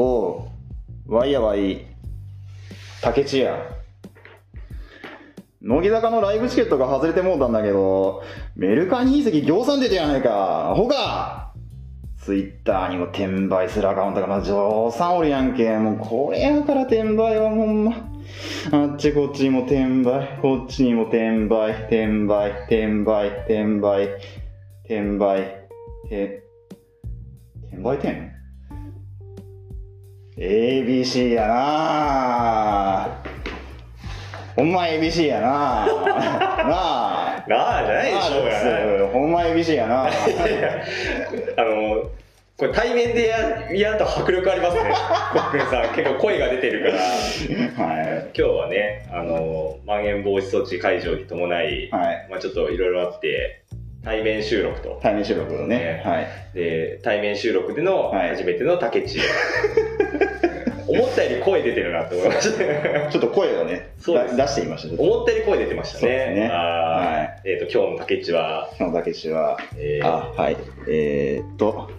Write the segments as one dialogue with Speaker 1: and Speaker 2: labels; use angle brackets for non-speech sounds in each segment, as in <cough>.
Speaker 1: おう、わいやわい、竹地や。乃木坂のライブチケットが外れてもうたんだけど、メルカリ隕石行産出てやないか。アホか。ツイッターにも転売するアカウントがまあ上産おるやんけ。もうこれやから転売はほんま。あっちこっちにも転売、こっちにも転売、転売、転売、転売、転売、て、転売店？?ABC やなほんま ABC やななあ。<laughs>
Speaker 2: なあじゃないでしょうがない。
Speaker 1: ほんま ABC やな
Speaker 2: あの、これ対面でややると迫力ありますね。<laughs> コックンさん、結構声が出てるから。
Speaker 1: はい。
Speaker 2: 今日はね、あの、まん延防止措置解除に伴い、
Speaker 1: はい。
Speaker 2: まあちょっといろいろあって、対面収録と。
Speaker 1: 対面収録のね
Speaker 2: ね。
Speaker 1: はい。
Speaker 2: で、対面収録での
Speaker 1: はい
Speaker 2: 初めての竹地。<laughs> 思ったより声出てるなって思いましたね。<laughs>
Speaker 1: ちょっと声をね、
Speaker 2: そう
Speaker 1: 出してみました。
Speaker 2: 思ったより声出てましたね。
Speaker 1: そうですねは
Speaker 2: えっ、と、今日の竹地は、
Speaker 1: 今日のたけしは、
Speaker 2: えー、
Speaker 1: あ、はい。えー、っと、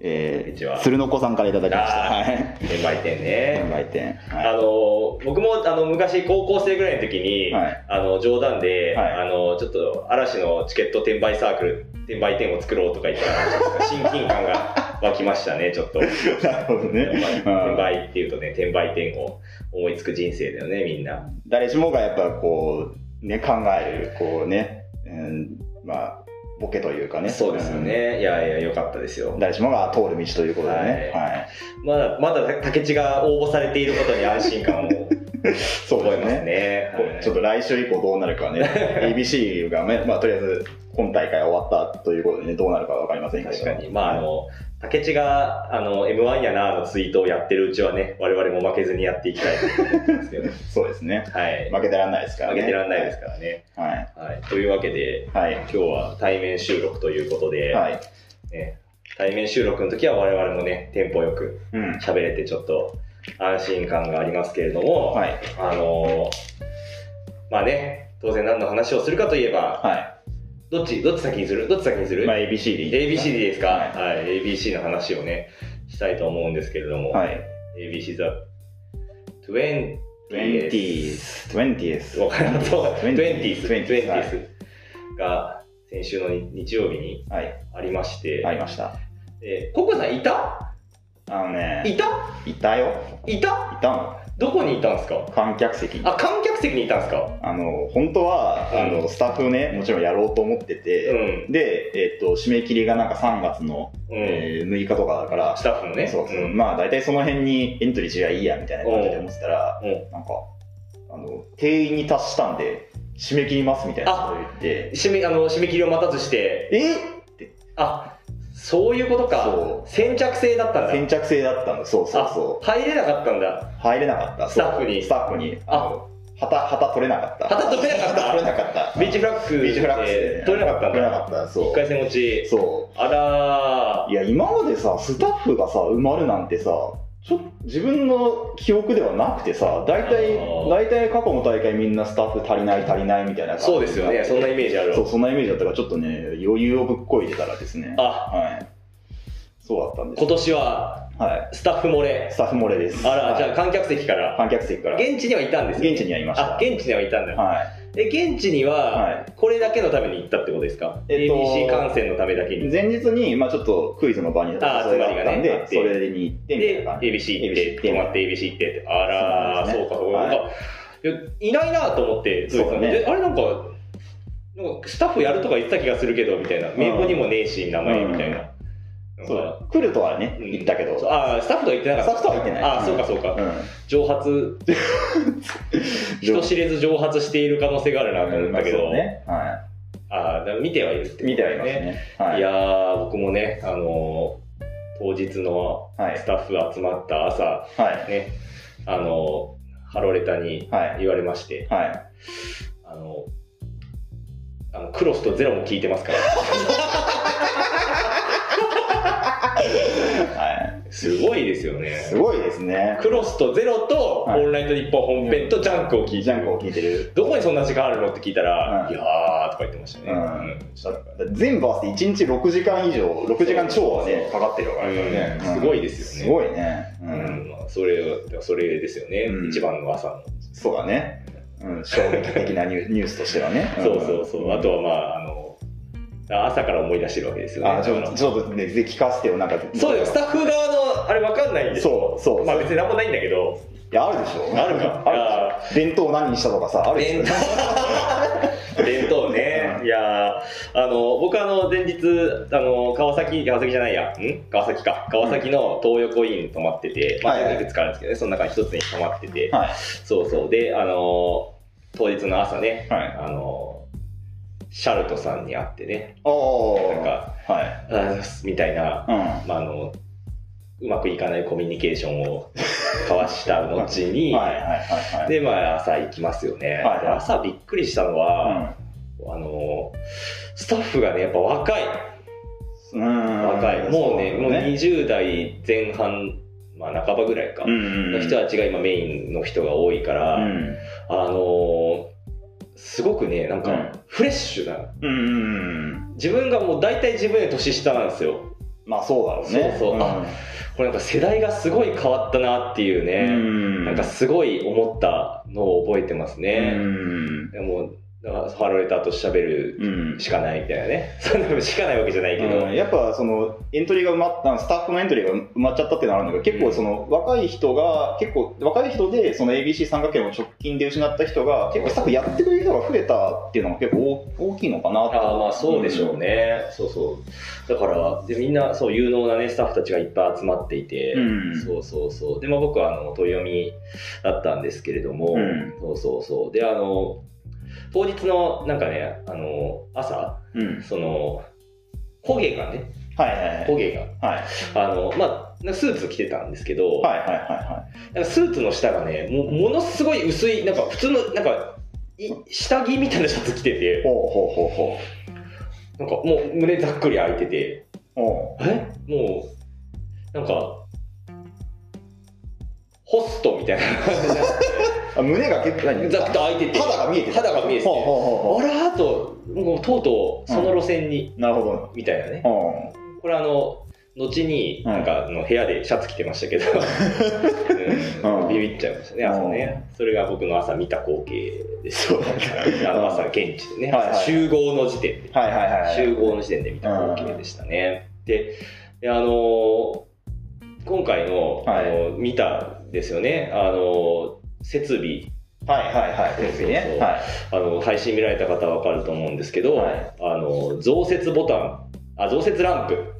Speaker 1: えー、鶴の子さんからいただきました。はい。
Speaker 2: 転売店ね。
Speaker 1: 販売店。
Speaker 2: あ
Speaker 1: は
Speaker 2: の僕もあの昔高校生ぐらいの時に、
Speaker 1: はい
Speaker 2: あの冗談で、
Speaker 1: はい
Speaker 2: あのちょっと嵐のチケット転売サークル転売店を作ろうとか言ったら <laughs> 親近感が湧きましたねちょっと
Speaker 1: い。なるほどね。
Speaker 2: 転売っていうとね転売店を思いつく人生だよねみんな
Speaker 1: 誰しもがやっぱこう、ね、考える、こうね、うん、まあ、ボケというかね。
Speaker 2: そうですよね、いやいやよかったですよ
Speaker 1: うん。誰しもが通る道ということでね。
Speaker 2: は
Speaker 1: はい。
Speaker 2: まだまだ竹地が応募されていることに安心感を <laughs>
Speaker 1: そうですね。ちょっと来週以降どうなるかね。<laughs> ABC がね、まあとりあえず今大会終わったということでね、どうなるかわかりませんけど。
Speaker 2: 確かに。まあ、あの、竹地が、あの、M1 やなのツイートをやってるうちはね、我々も負けずにやっていきたいと思ってますけど。<laughs>
Speaker 1: そうですね。
Speaker 2: はい。
Speaker 1: 負けてらんないですからね。
Speaker 2: 負けてらんないですからね。
Speaker 1: はい。
Speaker 2: はい。というわけで、
Speaker 1: はい。
Speaker 2: 今日は対面収録ということで、
Speaker 1: はい。
Speaker 2: ね、対面収録の時は我々もね、テンポよく
Speaker 1: うん。
Speaker 2: 喋れてちょっと安心感がありますけれども、
Speaker 1: はい。
Speaker 2: あのまあね、当然何の話をするかといえば、
Speaker 1: は
Speaker 2: どっち、どっち先にする？どっち先にする、
Speaker 1: い。まあ ABC でいい
Speaker 2: ABC でいいですか、
Speaker 1: は
Speaker 2: はい、ABC の話をね、したいと思うんですけれども、
Speaker 1: はい。
Speaker 2: ABC ザ20
Speaker 1: 20th。20th。
Speaker 2: わからんそう
Speaker 1: 20th
Speaker 2: 20th
Speaker 1: 20th
Speaker 2: 20th が先週の日曜日に
Speaker 1: はい。
Speaker 2: ありまして、
Speaker 1: ありました。
Speaker 2: えーココさんいた？
Speaker 1: あのね、
Speaker 2: いた？
Speaker 1: いたよ。
Speaker 2: いた？
Speaker 1: いたの。
Speaker 2: どこにいたんですか？
Speaker 1: 観客席。に。
Speaker 2: あ、観客席にいたんですか？
Speaker 1: あの、本当は、あ
Speaker 2: う
Speaker 1: の、スタッフね、もちろんやろうと思って
Speaker 2: う
Speaker 1: て、
Speaker 2: ん。
Speaker 1: で、えっと、締め切りがなんか3月の、
Speaker 2: うん。
Speaker 1: えー6日とかだから、
Speaker 2: スタッフのね。
Speaker 1: そうそう、
Speaker 2: ん。
Speaker 1: まあ大体その辺にエントリーすりゃいいやみたいな感じで思ってたら、
Speaker 2: うん。
Speaker 1: なんか、あの、定員に達したんで、締め切りますみたいなことを言って、
Speaker 2: 締め、あの、締め切りを待たずして、
Speaker 1: え？
Speaker 2: あ、そういうことか
Speaker 1: そ。う
Speaker 2: 先着制だったんだ。
Speaker 1: 先着制だったの、そうそうそ
Speaker 2: あ、入れなかったんだ。
Speaker 1: う。入れなかった。
Speaker 2: スタッフに
Speaker 1: スタッフに。あの、旗、旗取れなかった。
Speaker 2: 旗取れなかった
Speaker 1: 旗取れなかった。
Speaker 2: ビーチフラッグ
Speaker 1: ビーチフラッグ
Speaker 2: 取れなかった。
Speaker 1: 取れなかった、そう。
Speaker 2: 一回戦落ち。
Speaker 1: そ
Speaker 2: あら
Speaker 1: う。いや、今までさ、スタッフがさ、埋まるなんてさ、ちょ自分の記憶ではなくてさ、大体大体過去の大会みんなスタッフ足りない足りないみたいな感じ
Speaker 2: そうですよね。そんなイメージあるわ
Speaker 1: そう、そんなイメージだったから、ちょっとね、余裕をぶっこいてたらですね。
Speaker 2: あ、
Speaker 1: はい。そうだったんです
Speaker 2: 今。年は
Speaker 1: はい。
Speaker 2: スタッフ漏れ。
Speaker 1: スタッフ漏れです。
Speaker 2: あら、じゃあ
Speaker 1: はい
Speaker 2: 観客席から。
Speaker 1: 観客席から。
Speaker 2: 現地にはいたんですね
Speaker 1: 現地にはいました
Speaker 2: あ、現地にはいたんだ。
Speaker 1: はい。
Speaker 2: え、現地には
Speaker 1: は、
Speaker 2: これだけのために行ったってことですか？
Speaker 1: えっと
Speaker 2: ?ABC 観戦のためだけに。
Speaker 1: 前日に、まあちょっとクイズの場に誘いがあったん
Speaker 2: 集まりがねあ
Speaker 1: で、
Speaker 2: って
Speaker 1: それに行ってみたい
Speaker 2: で、
Speaker 1: な。
Speaker 2: ABC 行って、泊まって ABC 行ってって。あらー、
Speaker 1: そう
Speaker 2: そうか、そうか。
Speaker 1: はい
Speaker 2: いやいないなと思って、
Speaker 1: そうだね
Speaker 2: であれなんか、なんかスタッフやるとか言ってた気がするけど、みたいな。名簿にもねえし、名前みたいな。なん
Speaker 1: そう
Speaker 2: か
Speaker 1: 来るとはね、
Speaker 2: うん
Speaker 1: 言ったけど。
Speaker 2: あースタッフとは言ってなかった。
Speaker 1: スタッフとは言ってない
Speaker 2: あーそうかそうか。
Speaker 1: うん。<laughs>
Speaker 2: 蒸発、人知れず蒸発している可能性があるなと思ったけど、
Speaker 1: ね。は
Speaker 2: ああ、だから見てはいるって。
Speaker 1: 見てはいますね。はいい。
Speaker 2: やー、僕もね、あのー当日の
Speaker 1: はい
Speaker 2: スタッフ集まった朝、
Speaker 1: はい。
Speaker 2: ね、あのーハロレタに
Speaker 1: はい。
Speaker 2: 言われまして、
Speaker 1: はい。
Speaker 2: あのあのクロスとゼロも聞いてますから。<laughs>
Speaker 1: はい。
Speaker 2: すごいですよね。
Speaker 1: すごいですね。
Speaker 2: クロスとゼロと、
Speaker 1: はい。
Speaker 2: オンライト日本本編とジャンクを聞いてる。
Speaker 1: ジャンクを聞いてる。
Speaker 2: どこにそんな時間あるのって聞いたら、
Speaker 1: うん。
Speaker 2: いやーとかか言ってましたね。
Speaker 1: うん。全部合わせて1日6時間以上6時間超はねかかってるからね、
Speaker 2: うん。すごいですよね。
Speaker 1: すごいね、う
Speaker 2: うん。んまあ、それそれですよね、
Speaker 1: うん。
Speaker 2: 一番の朝の。
Speaker 1: そうだね、うん、衝撃的なニュ <laughs> ニュースとしてはね、
Speaker 2: そうそうそう。あとはまあ、あの、朝から思い出してるわけですよね。
Speaker 1: あちょっとねぜひ聞かせてよなんか。
Speaker 2: そうよ、スタッフ側のあれわかんないんで
Speaker 1: そうそう
Speaker 2: まあ別になんもないんだけど、
Speaker 1: いやあるでしょ。
Speaker 2: あるか。
Speaker 1: ある弁当何にしたとかさあるでしょ。
Speaker 2: 弁当。<laughs> ね。いやーあの、僕あの、前日、あの、川崎、川崎じゃないや、ん？川崎か。川崎の東横イン泊まってて、まあ、
Speaker 1: い
Speaker 2: くつかあるんですけどね、その中に一つに泊まってて、
Speaker 1: はい。
Speaker 2: そうそう。で、あの、当日の朝ね、
Speaker 1: はい。
Speaker 2: あの、シャルトさんに会ってね、
Speaker 1: おお
Speaker 2: なんか、
Speaker 1: はい。
Speaker 2: みたいな、
Speaker 1: うん。
Speaker 2: まあ、あの、うまくいかないコミュニケーションを <laughs> 交わした後に、
Speaker 1: はいはいはいはい。
Speaker 2: で、まあ、朝行きますよね。
Speaker 1: はい
Speaker 2: で朝びっくりしたのは、あの、スタッフがね、やっぱ若い。
Speaker 1: うん。
Speaker 2: 若い。もうね、もう
Speaker 1: ね
Speaker 2: 20代前半、まあ、半ばぐらいか。
Speaker 1: うん
Speaker 2: の人たちが今メインの人が多いから、
Speaker 1: うん。
Speaker 2: あのすごくね、なんか
Speaker 1: うん、
Speaker 2: フレッシュな。
Speaker 1: うんうん
Speaker 2: 自分がもう大体自分より年下なんですよ。
Speaker 1: まあそうだろうね。
Speaker 2: そうそう。あこれなんか世代がすごい変わったなっていう
Speaker 1: う
Speaker 2: ね、
Speaker 1: ん。
Speaker 2: なんかすごい思ったのを覚えてます
Speaker 1: う
Speaker 2: ね。
Speaker 1: ん。
Speaker 2: でもハロレターと喋る
Speaker 1: うん。
Speaker 2: しかないみたいなね。<laughs> そんしかないわけじゃないけど。
Speaker 1: うん。やっぱそのエントリーが埋まったスタッフのエントリーが埋まっちゃったっていうのはあるん。だけど結構その若い人が結構若い人でその ABC 三角形の直近で失った人が結構スタッフやってくれる人が増えたっていうのが結構大大きいのかな
Speaker 2: ああまあそうでしょうね、そうそう。だからでみんなそう有能なねスタッフたちがいっぱい集まっていて、
Speaker 1: うん。
Speaker 2: そうそうそう。でまあ僕はあの問い読みだったんですけれども、
Speaker 1: うん。
Speaker 2: そうそうそう。であの当日のなんかねあの朝
Speaker 1: うん。
Speaker 2: その焦げがね
Speaker 1: はいはいはい。
Speaker 2: 焦げが。
Speaker 1: はい。
Speaker 2: あのまあスーツ着てたんですけど、
Speaker 1: はいはいはいは
Speaker 2: なんかスーツの下がねもものすごい薄いなんか普通のなんかい下着みたいなシャツ着て
Speaker 1: い
Speaker 2: て
Speaker 1: ほうほうほうほ
Speaker 2: なんかもう胸ざっくり開いててえ？もうなんかホストみたいな
Speaker 1: うあ胸が結構何？
Speaker 2: ざっと開いてて。
Speaker 1: 肌が見えてる。
Speaker 2: 肌が見えててあらーともうとうとうその路線に、
Speaker 1: うなるほど。
Speaker 2: みたいなね。
Speaker 1: う
Speaker 2: これあの後に
Speaker 1: うん。
Speaker 2: なんかあの部屋でシャツ着てましたけど、<laughs> うん。
Speaker 1: うん。
Speaker 2: ビビっちゃいましたね朝ね。それが僕の朝見た光景です。
Speaker 1: そう。
Speaker 2: あの朝現地でね、集合の時点で。
Speaker 1: んはいはいはいはい。
Speaker 2: 集合の時点で見た光景でしたね。で、であのー今回の、
Speaker 1: はい。
Speaker 2: あの見たですよね、あのー設備、
Speaker 1: はいはいはい。テレビね
Speaker 2: そう。そう
Speaker 1: はい。
Speaker 2: あの配信見られた方はわかると思うんですけど、
Speaker 1: はい。
Speaker 2: あの増設ボタン、あ増設ランプ、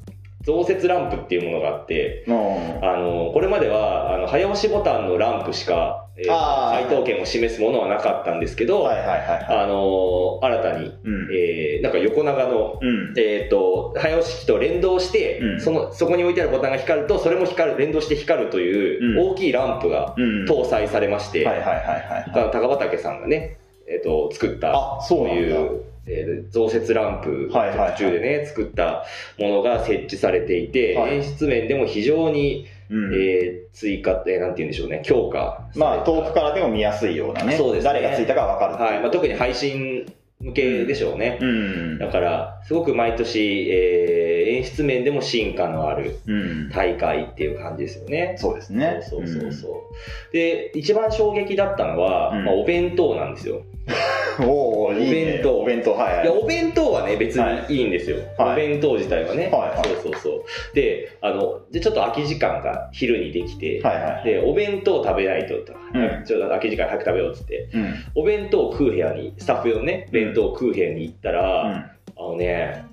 Speaker 2: 増設ランプっていうものがあって、
Speaker 1: うん
Speaker 2: あのこれまではあの早押しボタンのランプしか、えー回答権を示すものはなかったんですけど、
Speaker 1: はいはいはいはい。
Speaker 2: あの新たに、
Speaker 1: うん。
Speaker 2: えーなんか横長の
Speaker 1: うん。
Speaker 2: えー、と早押し機と連動して、
Speaker 1: うん。
Speaker 2: そのそこに置いてあるボタンが光るとそれも光る連動して光るという
Speaker 1: うん。
Speaker 2: 大きいランプが
Speaker 1: うん。
Speaker 2: 搭載されまして、
Speaker 1: はいはいはい
Speaker 2: 高畑さんがね、えー、と作った
Speaker 1: あそう
Speaker 2: いう、えー増設ランプ
Speaker 1: はいはいはい。
Speaker 2: 途中でね作ったものが設置されていて、
Speaker 1: はい。
Speaker 2: 演出面でも非常に、
Speaker 1: うん。
Speaker 2: えー追加ってなんて言うんでしょうね強化
Speaker 1: まあ遠くからでも見やすいようなね
Speaker 2: そうですね。
Speaker 1: 誰がついたかわかる
Speaker 2: はい。まあ、特に配信向けでしょうね、
Speaker 1: うん。
Speaker 2: だから、すごく毎年、えー演出面でも進化のある
Speaker 1: うん。
Speaker 2: 大会っていう感じですよね。
Speaker 1: そうですね。
Speaker 2: そうそうそうそう。で、一番衝撃だったのは、
Speaker 1: うん。
Speaker 2: まあ、お弁当なんですよ。<laughs>
Speaker 1: うんおおいいね。
Speaker 2: お弁当。
Speaker 1: お弁当はい。はい
Speaker 2: いや、お弁当はね、別にい。いんですよ。
Speaker 1: はい。
Speaker 2: お弁当自体はね。
Speaker 1: はいはい。
Speaker 2: そうそうそう。で、あの、で、ちょっと空き時間が昼にできて、
Speaker 1: はいはい。
Speaker 2: で、お弁当食べないと、と。
Speaker 1: うん。
Speaker 2: ちょっと空き時間早く食べようっつって、
Speaker 1: うん。
Speaker 2: お弁当を食う部屋に、スタッフ用のね、弁当を食う部屋に行ったら、
Speaker 1: うん。
Speaker 2: あのね、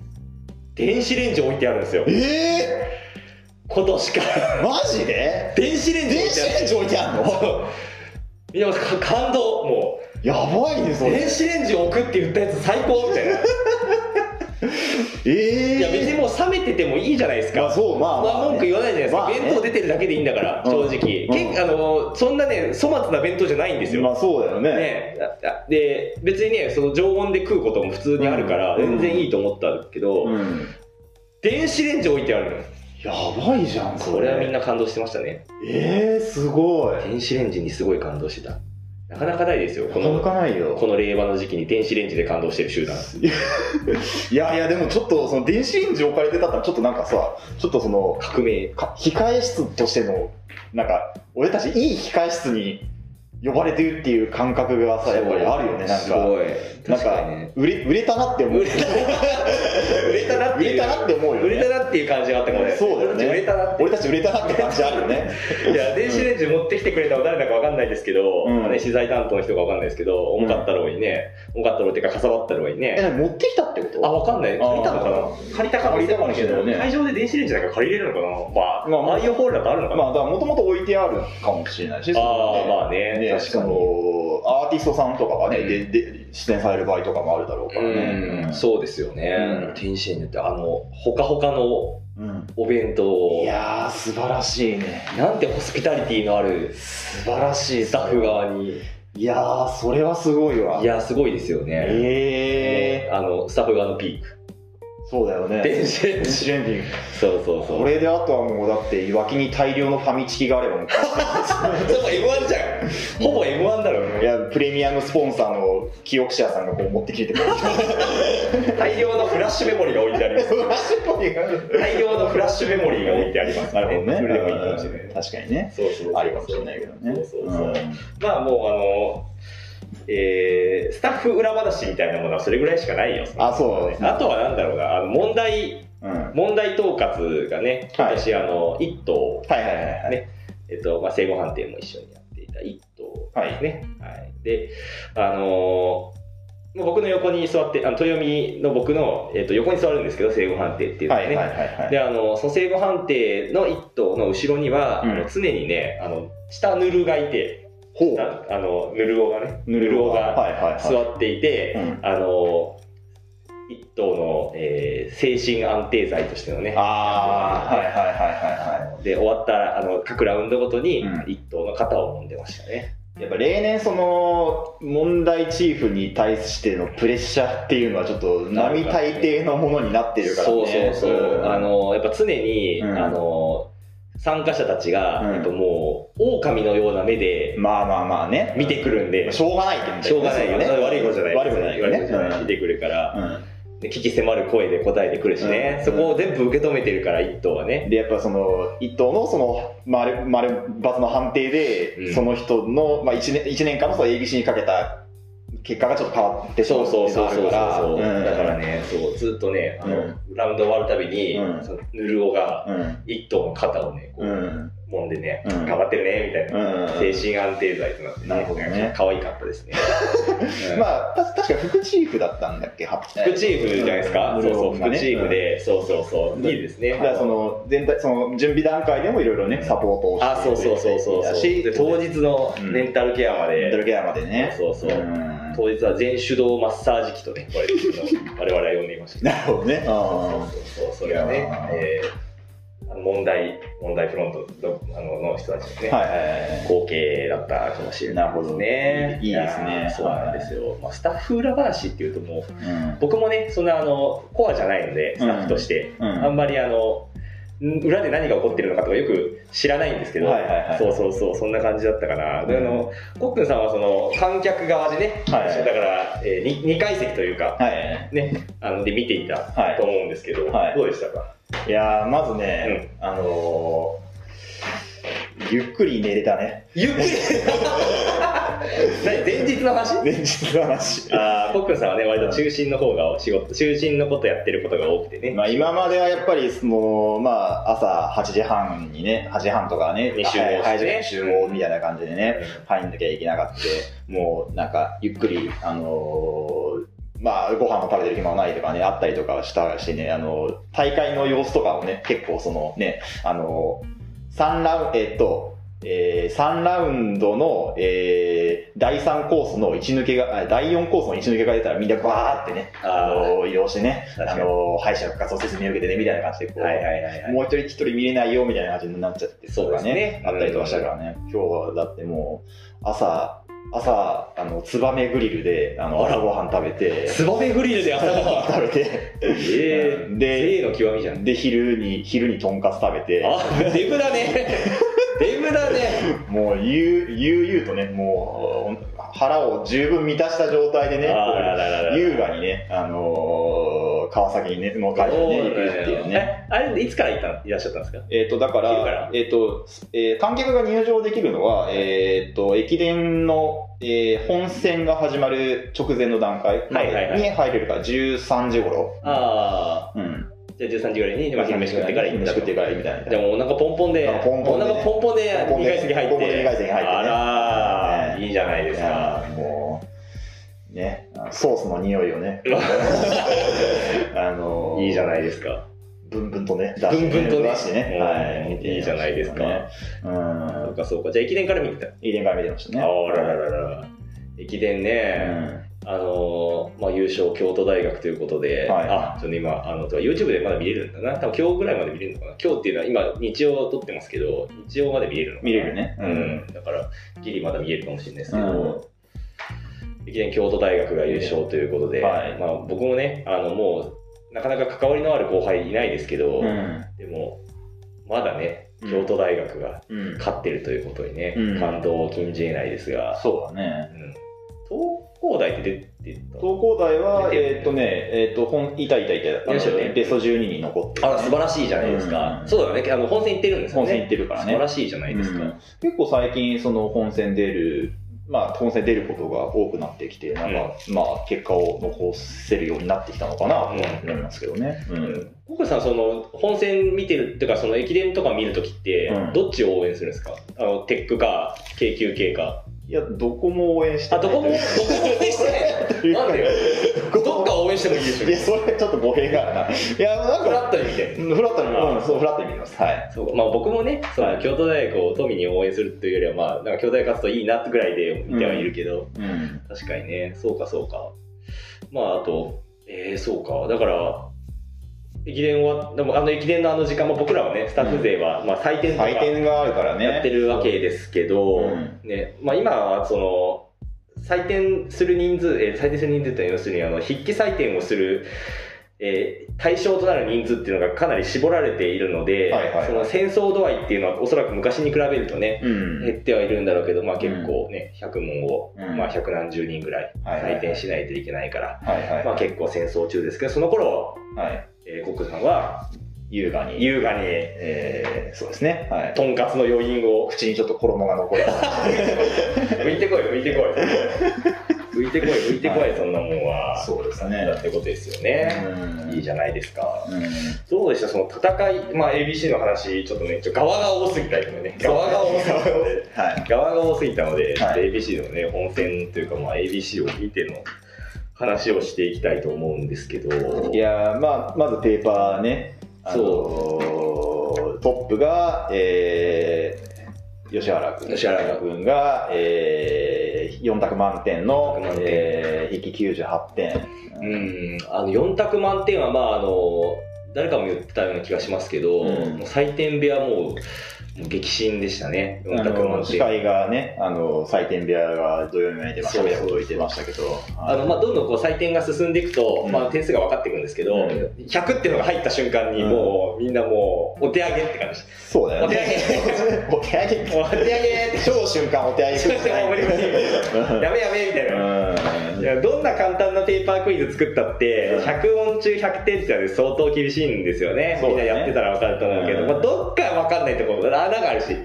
Speaker 2: 電子レンジ置いてあるんですよ。
Speaker 1: え
Speaker 2: 今年から。
Speaker 1: ーマジで？
Speaker 2: 電子レンジ
Speaker 1: 電子レンジ置いてあんの？
Speaker 2: いや、か感動、も
Speaker 1: やばいね
Speaker 2: う。
Speaker 1: それ。
Speaker 2: 電子レンジ置くって言ったやつ最高みたいな。<laughs>
Speaker 1: ええ
Speaker 2: いや、別にもう冷めててもいいじゃないですか。
Speaker 1: まあそうまあ
Speaker 2: まあ、文句言わないじゃないですか。
Speaker 1: まあね。
Speaker 2: 弁当出てるだけでいいんだから、
Speaker 1: うん。
Speaker 2: 正直。
Speaker 1: うん。
Speaker 2: あの、そんなね、粗末な弁当じゃないんですよ。
Speaker 1: まあそうだよね。
Speaker 2: ね、だで別にねその常温で食うことも普通にあるから
Speaker 1: うん。
Speaker 2: 全然いいと思ったけど、
Speaker 1: うん。
Speaker 2: 電子レンジ置いてあるの
Speaker 1: やばいじゃん
Speaker 2: これはみんな感動してましたね。
Speaker 1: ええー、すごい。
Speaker 2: 電子レンジにすごい感動してたなかなかないですよ、この。この令和の時期に電子レンジで感動してる集団。<laughs>
Speaker 1: いやいや、でもちょっと、その電子レンジ置かれてたったら、ちょっとなんかさ、ちょっとその、
Speaker 2: 革命。
Speaker 1: か控え室としての、なんか、俺たちいい控え室に呼ばれてるっていう感覚がさ、やっぱりあるよね、なんか。
Speaker 2: すごい。
Speaker 1: なんか売れ、売れたなって思う。
Speaker 2: 売れた売れたなっていう。
Speaker 1: 売れたなって思うよね
Speaker 2: 売れたなっていう感じがあったかもね。
Speaker 1: そうだよね
Speaker 2: 売れたな。
Speaker 1: 俺たち売れたなって感じあるよね。
Speaker 2: いや、電子レンジ持ってきてくれたの誰だかわかんないですけど、
Speaker 1: う
Speaker 2: ね、資材担当の人かわかんないですけど、重かったろうにね、重かったろうっていうか、かさばったろうに
Speaker 1: え、
Speaker 2: ね。
Speaker 1: なに持ってきたってこと？
Speaker 2: あ、わかんない。借りたのかな？借りた可能性もあるけど、
Speaker 1: 借りたかもしれないね
Speaker 2: 会場で電子レンジなんか借りれるのかな？まあ、
Speaker 1: まあ
Speaker 2: ああいうホールだとあるのかな、
Speaker 1: まあ、だからもともと置いてあるかもしれないし、
Speaker 2: あー
Speaker 1: その
Speaker 2: まあね
Speaker 1: ね
Speaker 2: 確かに
Speaker 1: そのアーティストさんとかがね、
Speaker 2: うん
Speaker 1: でで出演される場合とかもあるだろうからね。
Speaker 2: うん、そうですよね。
Speaker 1: うん
Speaker 2: 電子レンジって、あの、ほかほかの
Speaker 1: うん
Speaker 2: お弁当を
Speaker 1: いやー、素晴らしいね。
Speaker 2: なんてホスピタリティのある
Speaker 1: 素晴らしい
Speaker 2: スタッフ側に。
Speaker 1: いやー、それはすごいわ。
Speaker 2: いや、すごいですよね。
Speaker 1: え
Speaker 2: あの、スタッフ側のピーク。
Speaker 1: ー、そうだよね。
Speaker 2: 電子レン
Speaker 1: 電
Speaker 2: ジ。そうそうそう。
Speaker 1: これであとはもう、だって、脇に大量のファミチキがあればもう、
Speaker 2: そこ M1 じゃん。ほぼ M1 だろう
Speaker 1: いや、プレミアムスポンサーの記憶者さんがこう持ってきてくれる。<laughs>
Speaker 2: 大量のフラッシュメモリーが置いてあります。<laughs> 大量のフラッシュメモリーが置いてあります、
Speaker 1: なるほどね。
Speaker 2: それでもいいかもしれない。
Speaker 1: 確かにね。
Speaker 2: そうそう
Speaker 1: ありかもしれないけどね。
Speaker 2: そうそうそうまあもうあの、えー、スタッフ裏話みたいなものはそれぐらいしかないよ。
Speaker 1: あそうですね
Speaker 2: あとはなんだろうな、あの問題、
Speaker 1: うん。
Speaker 2: 問題統括がね、今年あの、一党、
Speaker 1: はいはいはいはい。
Speaker 2: ねえっと、まあ、生後判定も一緒にやっていた一党
Speaker 1: はい
Speaker 2: ですね。はい。で、あのー僕の横に座って、あの豊見の僕の、えっと、横に座るんですけど、生後判定っていうのはね。
Speaker 1: はいはいはいはい。
Speaker 2: で、あの、その生後判定の一頭の後ろには、
Speaker 1: うん
Speaker 2: あの常にね、あの、下ヌルがいて。ああの、ヌルオがね、
Speaker 1: ヌルオが。
Speaker 2: 座っていて、
Speaker 1: うん
Speaker 2: あの、一頭の、えー精神安定剤としてのね、
Speaker 1: ああ、はいはいはいはいは
Speaker 2: で、終わった、あの、各ラウンドごとに
Speaker 1: うん、
Speaker 2: 一頭の肩を揉んでましたね。
Speaker 1: い。やっぱ例年その問題チーフに対してのプレッシャーっていうのはちょっと並大抵のものになってるからね。
Speaker 2: そうそうそう。
Speaker 1: ん
Speaker 2: あの、やっぱ常に、
Speaker 1: うん
Speaker 2: あの、参加者たちが、
Speaker 1: うん
Speaker 2: やっぱもう、狼のような目で
Speaker 1: まあまあまあね。
Speaker 2: 見てくるんで、
Speaker 1: しょうがないって
Speaker 2: しょうがないよね。悪いことじゃない。
Speaker 1: 悪いことじゃない。
Speaker 2: 悪いことじゃない。見てくるから、
Speaker 1: うん
Speaker 2: で危機迫る声で答えてくるしね、
Speaker 1: うん
Speaker 2: そこを全部受け止めてるから、一頭はね。
Speaker 1: で、やっぱその、一等のその、丸、丸、×の判定で、
Speaker 2: うん
Speaker 1: その人の、まあ一年、一年間のその ABC にかけた結果がちょっと変わってしま
Speaker 2: そううそうそうそうそう。
Speaker 1: っていうのがあるから。
Speaker 2: だからね、そう、ずっとね、あの、
Speaker 1: うん。
Speaker 2: ラウンド終わるたびに、
Speaker 1: うん。
Speaker 2: そのヌルオが、
Speaker 1: うん。
Speaker 2: 一頭の肩をね、こう、
Speaker 1: うん。
Speaker 2: 揉んでね、
Speaker 1: うん。
Speaker 2: 頑張ってるね、みたいな。
Speaker 1: うん。
Speaker 2: 精神安定剤となってね。
Speaker 1: なるほどね。
Speaker 2: 可愛かったですね。<laughs> うん。
Speaker 1: まあ、た確か副チーフだったんだっけ？
Speaker 2: 副チーフじゃないですか、
Speaker 1: うん。
Speaker 2: そうそう、副チーフで、そうそうそう、いいですね。
Speaker 1: だからその、全体、その、準備段階でもいろいろね、サポートをして
Speaker 2: あ、そうそうそうそうそう。
Speaker 1: し、
Speaker 2: で当日のメンタルケアまで、
Speaker 1: メンタルケアまでね。
Speaker 2: そうそうそう。
Speaker 1: うん
Speaker 2: 当日は全手動マッサージ機とね、これ、我々は呼んでいました。
Speaker 1: なるほどね。
Speaker 2: そう
Speaker 1: あ
Speaker 2: そうそう、それがねえー問題、問題フロントのあのの人たちのね、
Speaker 1: ーはい。
Speaker 2: 光景だったかもしれないですね。
Speaker 1: いいですね
Speaker 2: そうなんですよ。まあ、スタッフ裏話っていうともう、
Speaker 1: うん
Speaker 2: 僕もね、そんなあの、コアじゃないので、スタッフとして、
Speaker 1: うん
Speaker 2: あんまりあの、ん裏で何が起こってるのかとかよく知らないんですけど、
Speaker 1: はいはいはい。
Speaker 2: そうそうそう、そんな感じだったかな。であの、コックンさんはその、観客側でね、
Speaker 1: はい。はい
Speaker 2: だから、え 2, 階席というか、
Speaker 1: はい。
Speaker 2: ね、あの、で見ていた
Speaker 1: はい。
Speaker 2: と思うんですけど、
Speaker 1: はい。
Speaker 2: どうでしたか？
Speaker 1: いやー、まずね、あのー、ゆっくり寝れたね。
Speaker 2: ゆっくり <laughs> 何前日の話？
Speaker 1: 前日の話。
Speaker 2: あーコックンさんはね、割と中心の方が仕事、中心のことやってることが多くてね。
Speaker 1: まあ今まではやっぱりその、まあ朝8時半にね、8時半とかね、
Speaker 2: に集合してね
Speaker 1: 集合みたいな感じでね、入んなきゃいけなかった。もうなんかゆっくり、あのーまあ、ご飯も食べてる暇もないとかね、あったりとかしたしね、あの、大会の様子とかをね、結構そのね、あの、3ラウンド、えっと、えー、3ラウンドの、えー、第3コースの位置抜けが、あ第4コースの位置抜けが出たらみんなバーってね、あの、移動してね、あの、敗者復活を説明を受けてね、みたいな感じで、こう、
Speaker 2: はいはいはいはい。
Speaker 1: もう一人一人見れないよ、みたいな感じになっちゃって、
Speaker 2: そうですね。
Speaker 1: あったりとかしたからね、今日はだってもう、朝、朝、あの、ツバメグリルで、あの、
Speaker 2: あら。
Speaker 1: 朝ごはん食べて、
Speaker 2: ツバメグリルで朝ごはん？
Speaker 1: 食べて、
Speaker 2: ええ
Speaker 1: で
Speaker 2: 例の極みじゃん。
Speaker 1: で、昼に、昼にとんかつ食べて、
Speaker 2: あ、デブだね。デブだね。
Speaker 1: もう、ゆう、ゆうゆうとね、もう、腹を十分満たした状態でね、優雅にね、あのー川崎にね、の会社にね、行くっていうね。
Speaker 2: えあれ、いつからいたいらっしゃったんですか？
Speaker 1: えっ、と、だか
Speaker 2: らら、
Speaker 1: えっ、と、えー観客が入場できるのは、えっ、と、駅伝の、えー本戦が始まる直前の段階に入れるから、13時頃。
Speaker 2: あ
Speaker 1: うん。
Speaker 2: あ、じゃあ13時ぐらいに、まあ、昼飯食ってから行った
Speaker 1: 食ってからみたいな。
Speaker 2: でもお腹ポンポンで、
Speaker 1: あポンポンでね
Speaker 2: お腹ポンポンで
Speaker 1: ポンポンで
Speaker 2: 2階席入って。
Speaker 1: ポンポンで二階席入ってね
Speaker 2: あらいいじゃないですか。
Speaker 1: ーもう、ね、ソースの匂いをね、<laughs> あのー
Speaker 2: いいじゃないですか。
Speaker 1: ブンブンとね、出して
Speaker 2: ブンブンとね
Speaker 1: 出してね、
Speaker 2: うん
Speaker 1: はい、見て
Speaker 2: いいじゃないですか
Speaker 1: ね。う。
Speaker 2: そうんかそうか。じゃあ駅伝から見た。
Speaker 1: いい電話見てましたね。
Speaker 2: あらららら。駅伝ね、あのーまあ、優勝京都大学ということで、
Speaker 1: はい
Speaker 2: あ、ちょっと今、あの、YouTube でまだ見れるんだな。多分今日ぐらいまで見れるのかな。今日っていうのは今、日曜撮ってますけど、日曜まで見れるのかな
Speaker 1: 見れるね。
Speaker 2: うん。だから、ギリまだ見えるかもしれないですけど、
Speaker 1: うん
Speaker 2: 駅伝京都大学が優勝ということで、
Speaker 1: はい
Speaker 2: まあ、僕もね、あの、もう、なかなか関わりのある後輩いないですけど、
Speaker 1: うん。
Speaker 2: でも、まだね、
Speaker 1: うん
Speaker 2: 京都大学が
Speaker 1: うん。
Speaker 2: 勝ってるということにね、
Speaker 1: うん
Speaker 2: 感動を禁じ得ないですが、
Speaker 1: そうだね。
Speaker 2: うん東工大って出てた？
Speaker 1: 東工大は、えーっとね、えーっと、本、いたいたいた、
Speaker 2: ね
Speaker 1: ベスト12に残ってる
Speaker 2: あら、素晴らしいじゃないですか。
Speaker 1: うん
Speaker 2: そうだね、あの本戦行ってるんですよね。
Speaker 1: 本戦行ってるからね。
Speaker 2: 素晴らしいじゃないですか。
Speaker 1: うん結構最近、その本戦出る、まあ、本戦出ることが多くなってきて、なんか、まあ、結果を残せるようになってきたのかなと思いますけどね。う。
Speaker 2: うんんココさん、その、本戦見てるっていうか、その駅伝とか見るときって
Speaker 1: うん、
Speaker 2: どっちを応援するんですか？あの、テックか、京急系か。
Speaker 1: いや、どこも応援して
Speaker 2: あ、どこも、どこも応援してないなんでよ。どっか応援してもいいでしょ
Speaker 1: い。や、それちょっと語弊があるな。いや、なんか、
Speaker 2: フラットに見て。
Speaker 1: フラットに、うん、そう、フラットに見ます。はい。
Speaker 2: そうまあ僕もね、その
Speaker 1: はい
Speaker 2: 京都大学を富に応援するというよりは、まあ、なんか京都大学勝つといいなってぐらいで見てはいるけど、
Speaker 1: うん。
Speaker 2: 確かにね、そうかそうか。まああと、えー、そうか。だから、駅伝は、でもあの駅伝のあの時間も僕らはね、スタッフ勢は、まあ採点とか
Speaker 1: 採点があるからね。
Speaker 2: やってるわけですけど、
Speaker 1: うん
Speaker 2: ね、まあ今はその、採点する人数、えー採点する人数って要するにあの、筆記採点をする、えー対象となる人数っていうのがかなり絞られているので、
Speaker 1: はいはいはい
Speaker 2: その戦争度合いっていうのはおそらく昔に比べるとね、
Speaker 1: うん。
Speaker 2: 減ってはいるんだろうけど、まあ結構ね、100問を、
Speaker 1: うん
Speaker 2: まあ百何十人ぐらい
Speaker 1: はいはいはい
Speaker 2: 採点しないといけないから、
Speaker 1: はいはい。
Speaker 2: まあ結構戦争中ですけど、その頃、
Speaker 1: はい。
Speaker 2: えーコックさんは
Speaker 1: 優雅に。
Speaker 2: 優雅に、
Speaker 1: えー、そうですね。はい。
Speaker 2: とんかつの余韻を
Speaker 1: 口にちょっと衣が残ります。<laughs>
Speaker 2: 浮いてこい、浮いてこい。<laughs> 浮いてこい、浮いてこい、そんなもんは。
Speaker 1: そうです
Speaker 2: だ
Speaker 1: ね。
Speaker 2: ってことですよね。いいじゃないですか。どうでした？その戦い、まあ ABC の話、ちょっとね、ちょ側が多すぎたよね。側が多すぎたので、<laughs>
Speaker 1: はい。
Speaker 2: 側が多すぎたので、
Speaker 1: はい
Speaker 2: ABC のね、本戦というか、まあ ABC を見ての話をしていきたいと思うんですけど。
Speaker 1: いやーまあ、まずペーパーね。あのートップが、えー、吉原君。
Speaker 2: 吉原
Speaker 1: 君が、えー、4択満点の
Speaker 2: 4択満点
Speaker 1: えー、筆記98点。
Speaker 2: うん、あの、4択満点は、まああの、誰かも言ってたような気がしますけど、
Speaker 1: うん
Speaker 2: もう採点部屋もう、もう激震でしたね。4
Speaker 1: あ
Speaker 2: 択満点。
Speaker 1: の司会がね、あの採点部屋が土曜日まで出ましたみたいなことを言ってましたけど、
Speaker 2: あの、まあ、どんどんこう採点が進んでいくと、
Speaker 1: うん
Speaker 2: まあ、点数が分かっていくんですけど、
Speaker 1: うん
Speaker 2: 100っていうのが入った瞬間に、
Speaker 1: うん
Speaker 2: もう、みんなもう、お手上げって感じ。
Speaker 1: そうだよね。
Speaker 2: お <laughs>
Speaker 1: お手上げ。
Speaker 2: お手上げって。
Speaker 1: 超瞬間お手上げ。
Speaker 2: やめやめみたいな。いやどんな簡単なペーパークイズ作ったって、
Speaker 1: うん
Speaker 2: 100問中100点ってのは相当厳しいんですよね。みんなやってたら分かると思うけど、
Speaker 1: うん
Speaker 2: まあ、どっか分かんないところ、穴があるし、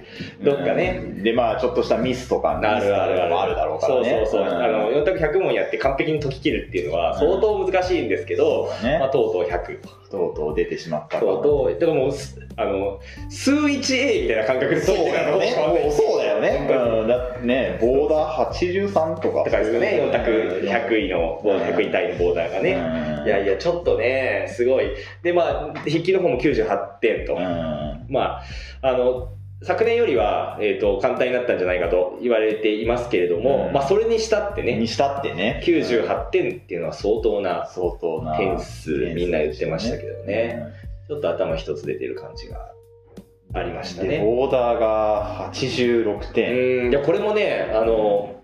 Speaker 2: どっかね。
Speaker 1: うん。で、まあ、ちょっとしたミスとか、
Speaker 2: あるあるある。
Speaker 1: もあるだろうからね。
Speaker 2: そうそうそう。
Speaker 1: ん
Speaker 2: あの、4択100問やって完璧に解き切るっていうのは相当難しいんですけど、まあ、とうとう100。
Speaker 1: とうとう出てしまった
Speaker 2: とうとう、だからもう、すあの、数 1A みたいな感覚で
Speaker 1: そうだよね。そうだよね。ね、ボーダー83とか。
Speaker 2: とかですかね、4択100位の、ボーダー100位タイのボーダーがね。
Speaker 1: ね
Speaker 2: いやいや、ちょっとね、すごい。で、まあ、筆記の方も98点と。
Speaker 1: うん。
Speaker 2: まあ、あの、昨年よりは、えっ、と、簡単になったんじゃないかと言われていますけれども、
Speaker 1: うん
Speaker 2: まあ、それにしたってね
Speaker 1: に、したってね。
Speaker 2: 98点っていうのは相当な
Speaker 1: 相当な
Speaker 2: 点数、みんな言ってましたけどね。。ちょっと頭一つ出てる感じがありました
Speaker 1: で、
Speaker 2: ね。
Speaker 1: ボーダーが86
Speaker 2: う
Speaker 1: 点。
Speaker 2: ん、いや、これもね、あの、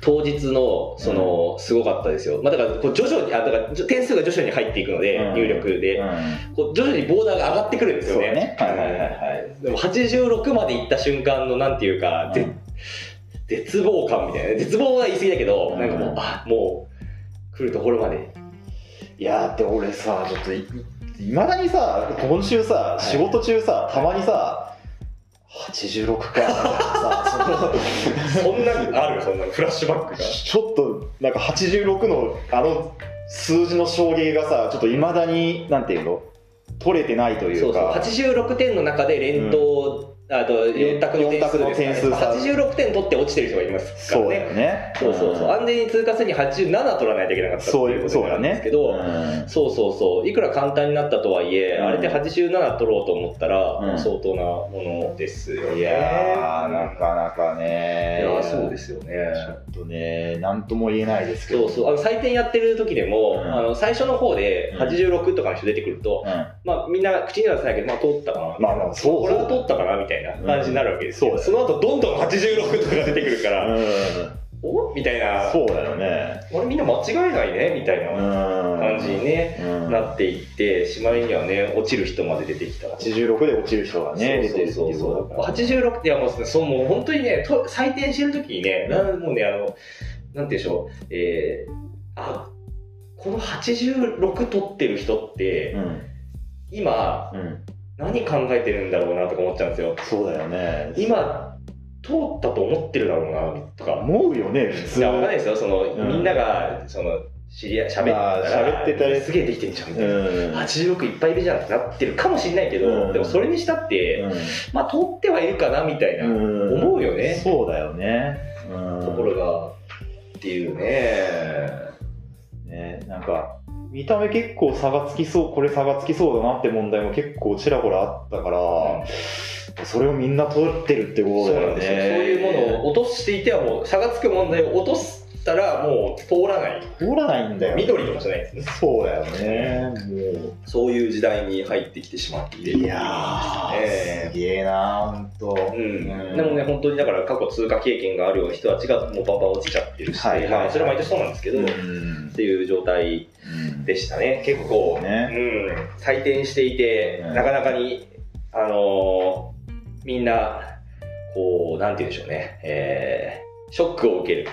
Speaker 2: 当日の、その、すごかったですよ。まあ、だから、こう徐々に、あ、だから、点数が徐々に入っていくので、
Speaker 1: うん。
Speaker 2: 入力で、
Speaker 1: うん。
Speaker 2: こう徐々にボーダーが上がってくるんですよね。
Speaker 1: ね。はいはいはいはい。
Speaker 2: でも86まで行った瞬間のなんていうか、ぜ絶望感みたいな。ね絶望は言い過ぎだけど、
Speaker 1: うん。
Speaker 2: なんかもうあもう来るところまで。
Speaker 1: いやーって俺さちょっといいまだにさ今週さ
Speaker 2: い。
Speaker 1: 仕事中さたまにさ86か
Speaker 2: そんなにあるそんなフラッシュバックが。
Speaker 1: ちょっとなんか86のあの数字の衝撃がさちょっといまだになんていうの取れてないとい
Speaker 2: そううそう
Speaker 1: か
Speaker 2: 86点の中で連投、あと4択の点数ですか、ね、
Speaker 1: 四択の点数差。
Speaker 2: 86点取って落ちてる人がいますから
Speaker 1: そうだ
Speaker 2: ね。そうそうそう、
Speaker 1: ん。
Speaker 2: 安全に通過するに87取らないといけなかったって
Speaker 1: そう
Speaker 2: いうことなんですけど、
Speaker 1: うん。
Speaker 2: そうそうそう。いくら簡単になったとはいえ、
Speaker 1: うん。
Speaker 2: あれで87取ろうと思ったら、
Speaker 1: うん。
Speaker 2: 相当なものですよ。ね
Speaker 1: いやー。なかなかね。
Speaker 2: いやそうですよね。
Speaker 1: ちょっとねなんとも言えないですけど。
Speaker 2: そうそう。あの採点やってる時でも、
Speaker 1: うん。
Speaker 2: あの最初の方で86とかの人出てくると、
Speaker 1: うん。
Speaker 2: まあ、みんな口には出さないけど、まあ、通ったかな。
Speaker 1: まあまあそう。
Speaker 2: これは通ったかなみたいな感じになるわけですよ、
Speaker 1: うん。
Speaker 2: その後どんどん86とかが出てくるから、
Speaker 1: うん。
Speaker 2: おみたいな。
Speaker 1: そうだよね。
Speaker 2: あれみんな間違えないねみたいな感
Speaker 1: 感
Speaker 2: じに、ね、
Speaker 1: うん。
Speaker 2: なっていってしまいにはね落ちる人まで出てきた。
Speaker 1: 86で落ちる人がね出てるって
Speaker 2: そう。
Speaker 1: い
Speaker 2: そううそう
Speaker 1: ことだから。
Speaker 2: 86いやもうそうもう本当にねと採点してる時にね、なんもうねあのなんて言うんでしょうえー、あこの86取ってる人って、
Speaker 1: うん。
Speaker 2: 今
Speaker 1: うん
Speaker 2: 何考えてるんだろうなとか思っちゃうんですよ。
Speaker 1: そうだよね。
Speaker 2: 今通ったと思ってるだろうなとか。
Speaker 1: 思うよね普通。
Speaker 2: いやわかんないですよ。その、
Speaker 1: うん。
Speaker 2: みんながその知り合い喋ってた
Speaker 1: まあ
Speaker 2: ら
Speaker 1: 喋ってたら
Speaker 2: すげえできてんじゃん。みたいな、
Speaker 1: うん
Speaker 2: 86いっぱいいるじゃんってなってるかもしれないけど、
Speaker 1: うん。
Speaker 2: でもそれにしたって、まあ通ってはいるかなみたいな、
Speaker 1: うん。
Speaker 2: 思うよね。
Speaker 1: そうだよね。うん。
Speaker 2: ところがっていうね。
Speaker 1: ねなんか見た目結構差がつきそうこれ差がつきそうだなって問題も結構ちらほらあったから、それをみんな取ってるってことだよね。
Speaker 2: そういうものを落としていてはもう差がつく問題を落としたらもう通らない。
Speaker 1: 通らないんだよ。
Speaker 2: 緑とかじゃないですね。
Speaker 1: そうだよねも
Speaker 2: そういう時代に入ってきてしまっている。
Speaker 1: ういやーすげえなほんと。
Speaker 2: うん。
Speaker 1: うん。
Speaker 2: でもね、本当にだから過去通過経験があるような人たちがもうバンバン落ちちゃってるし、
Speaker 1: はいはいはい
Speaker 2: まあ、それは毎年そうなんですけど、
Speaker 1: うん
Speaker 2: っていう状態
Speaker 1: うん
Speaker 2: でしたね、結構、
Speaker 1: ね
Speaker 2: うん、採点していて、
Speaker 1: うん
Speaker 2: なかなかに、あのーみんな、こう、なんて言うんでしょうね、えーショックを受ける、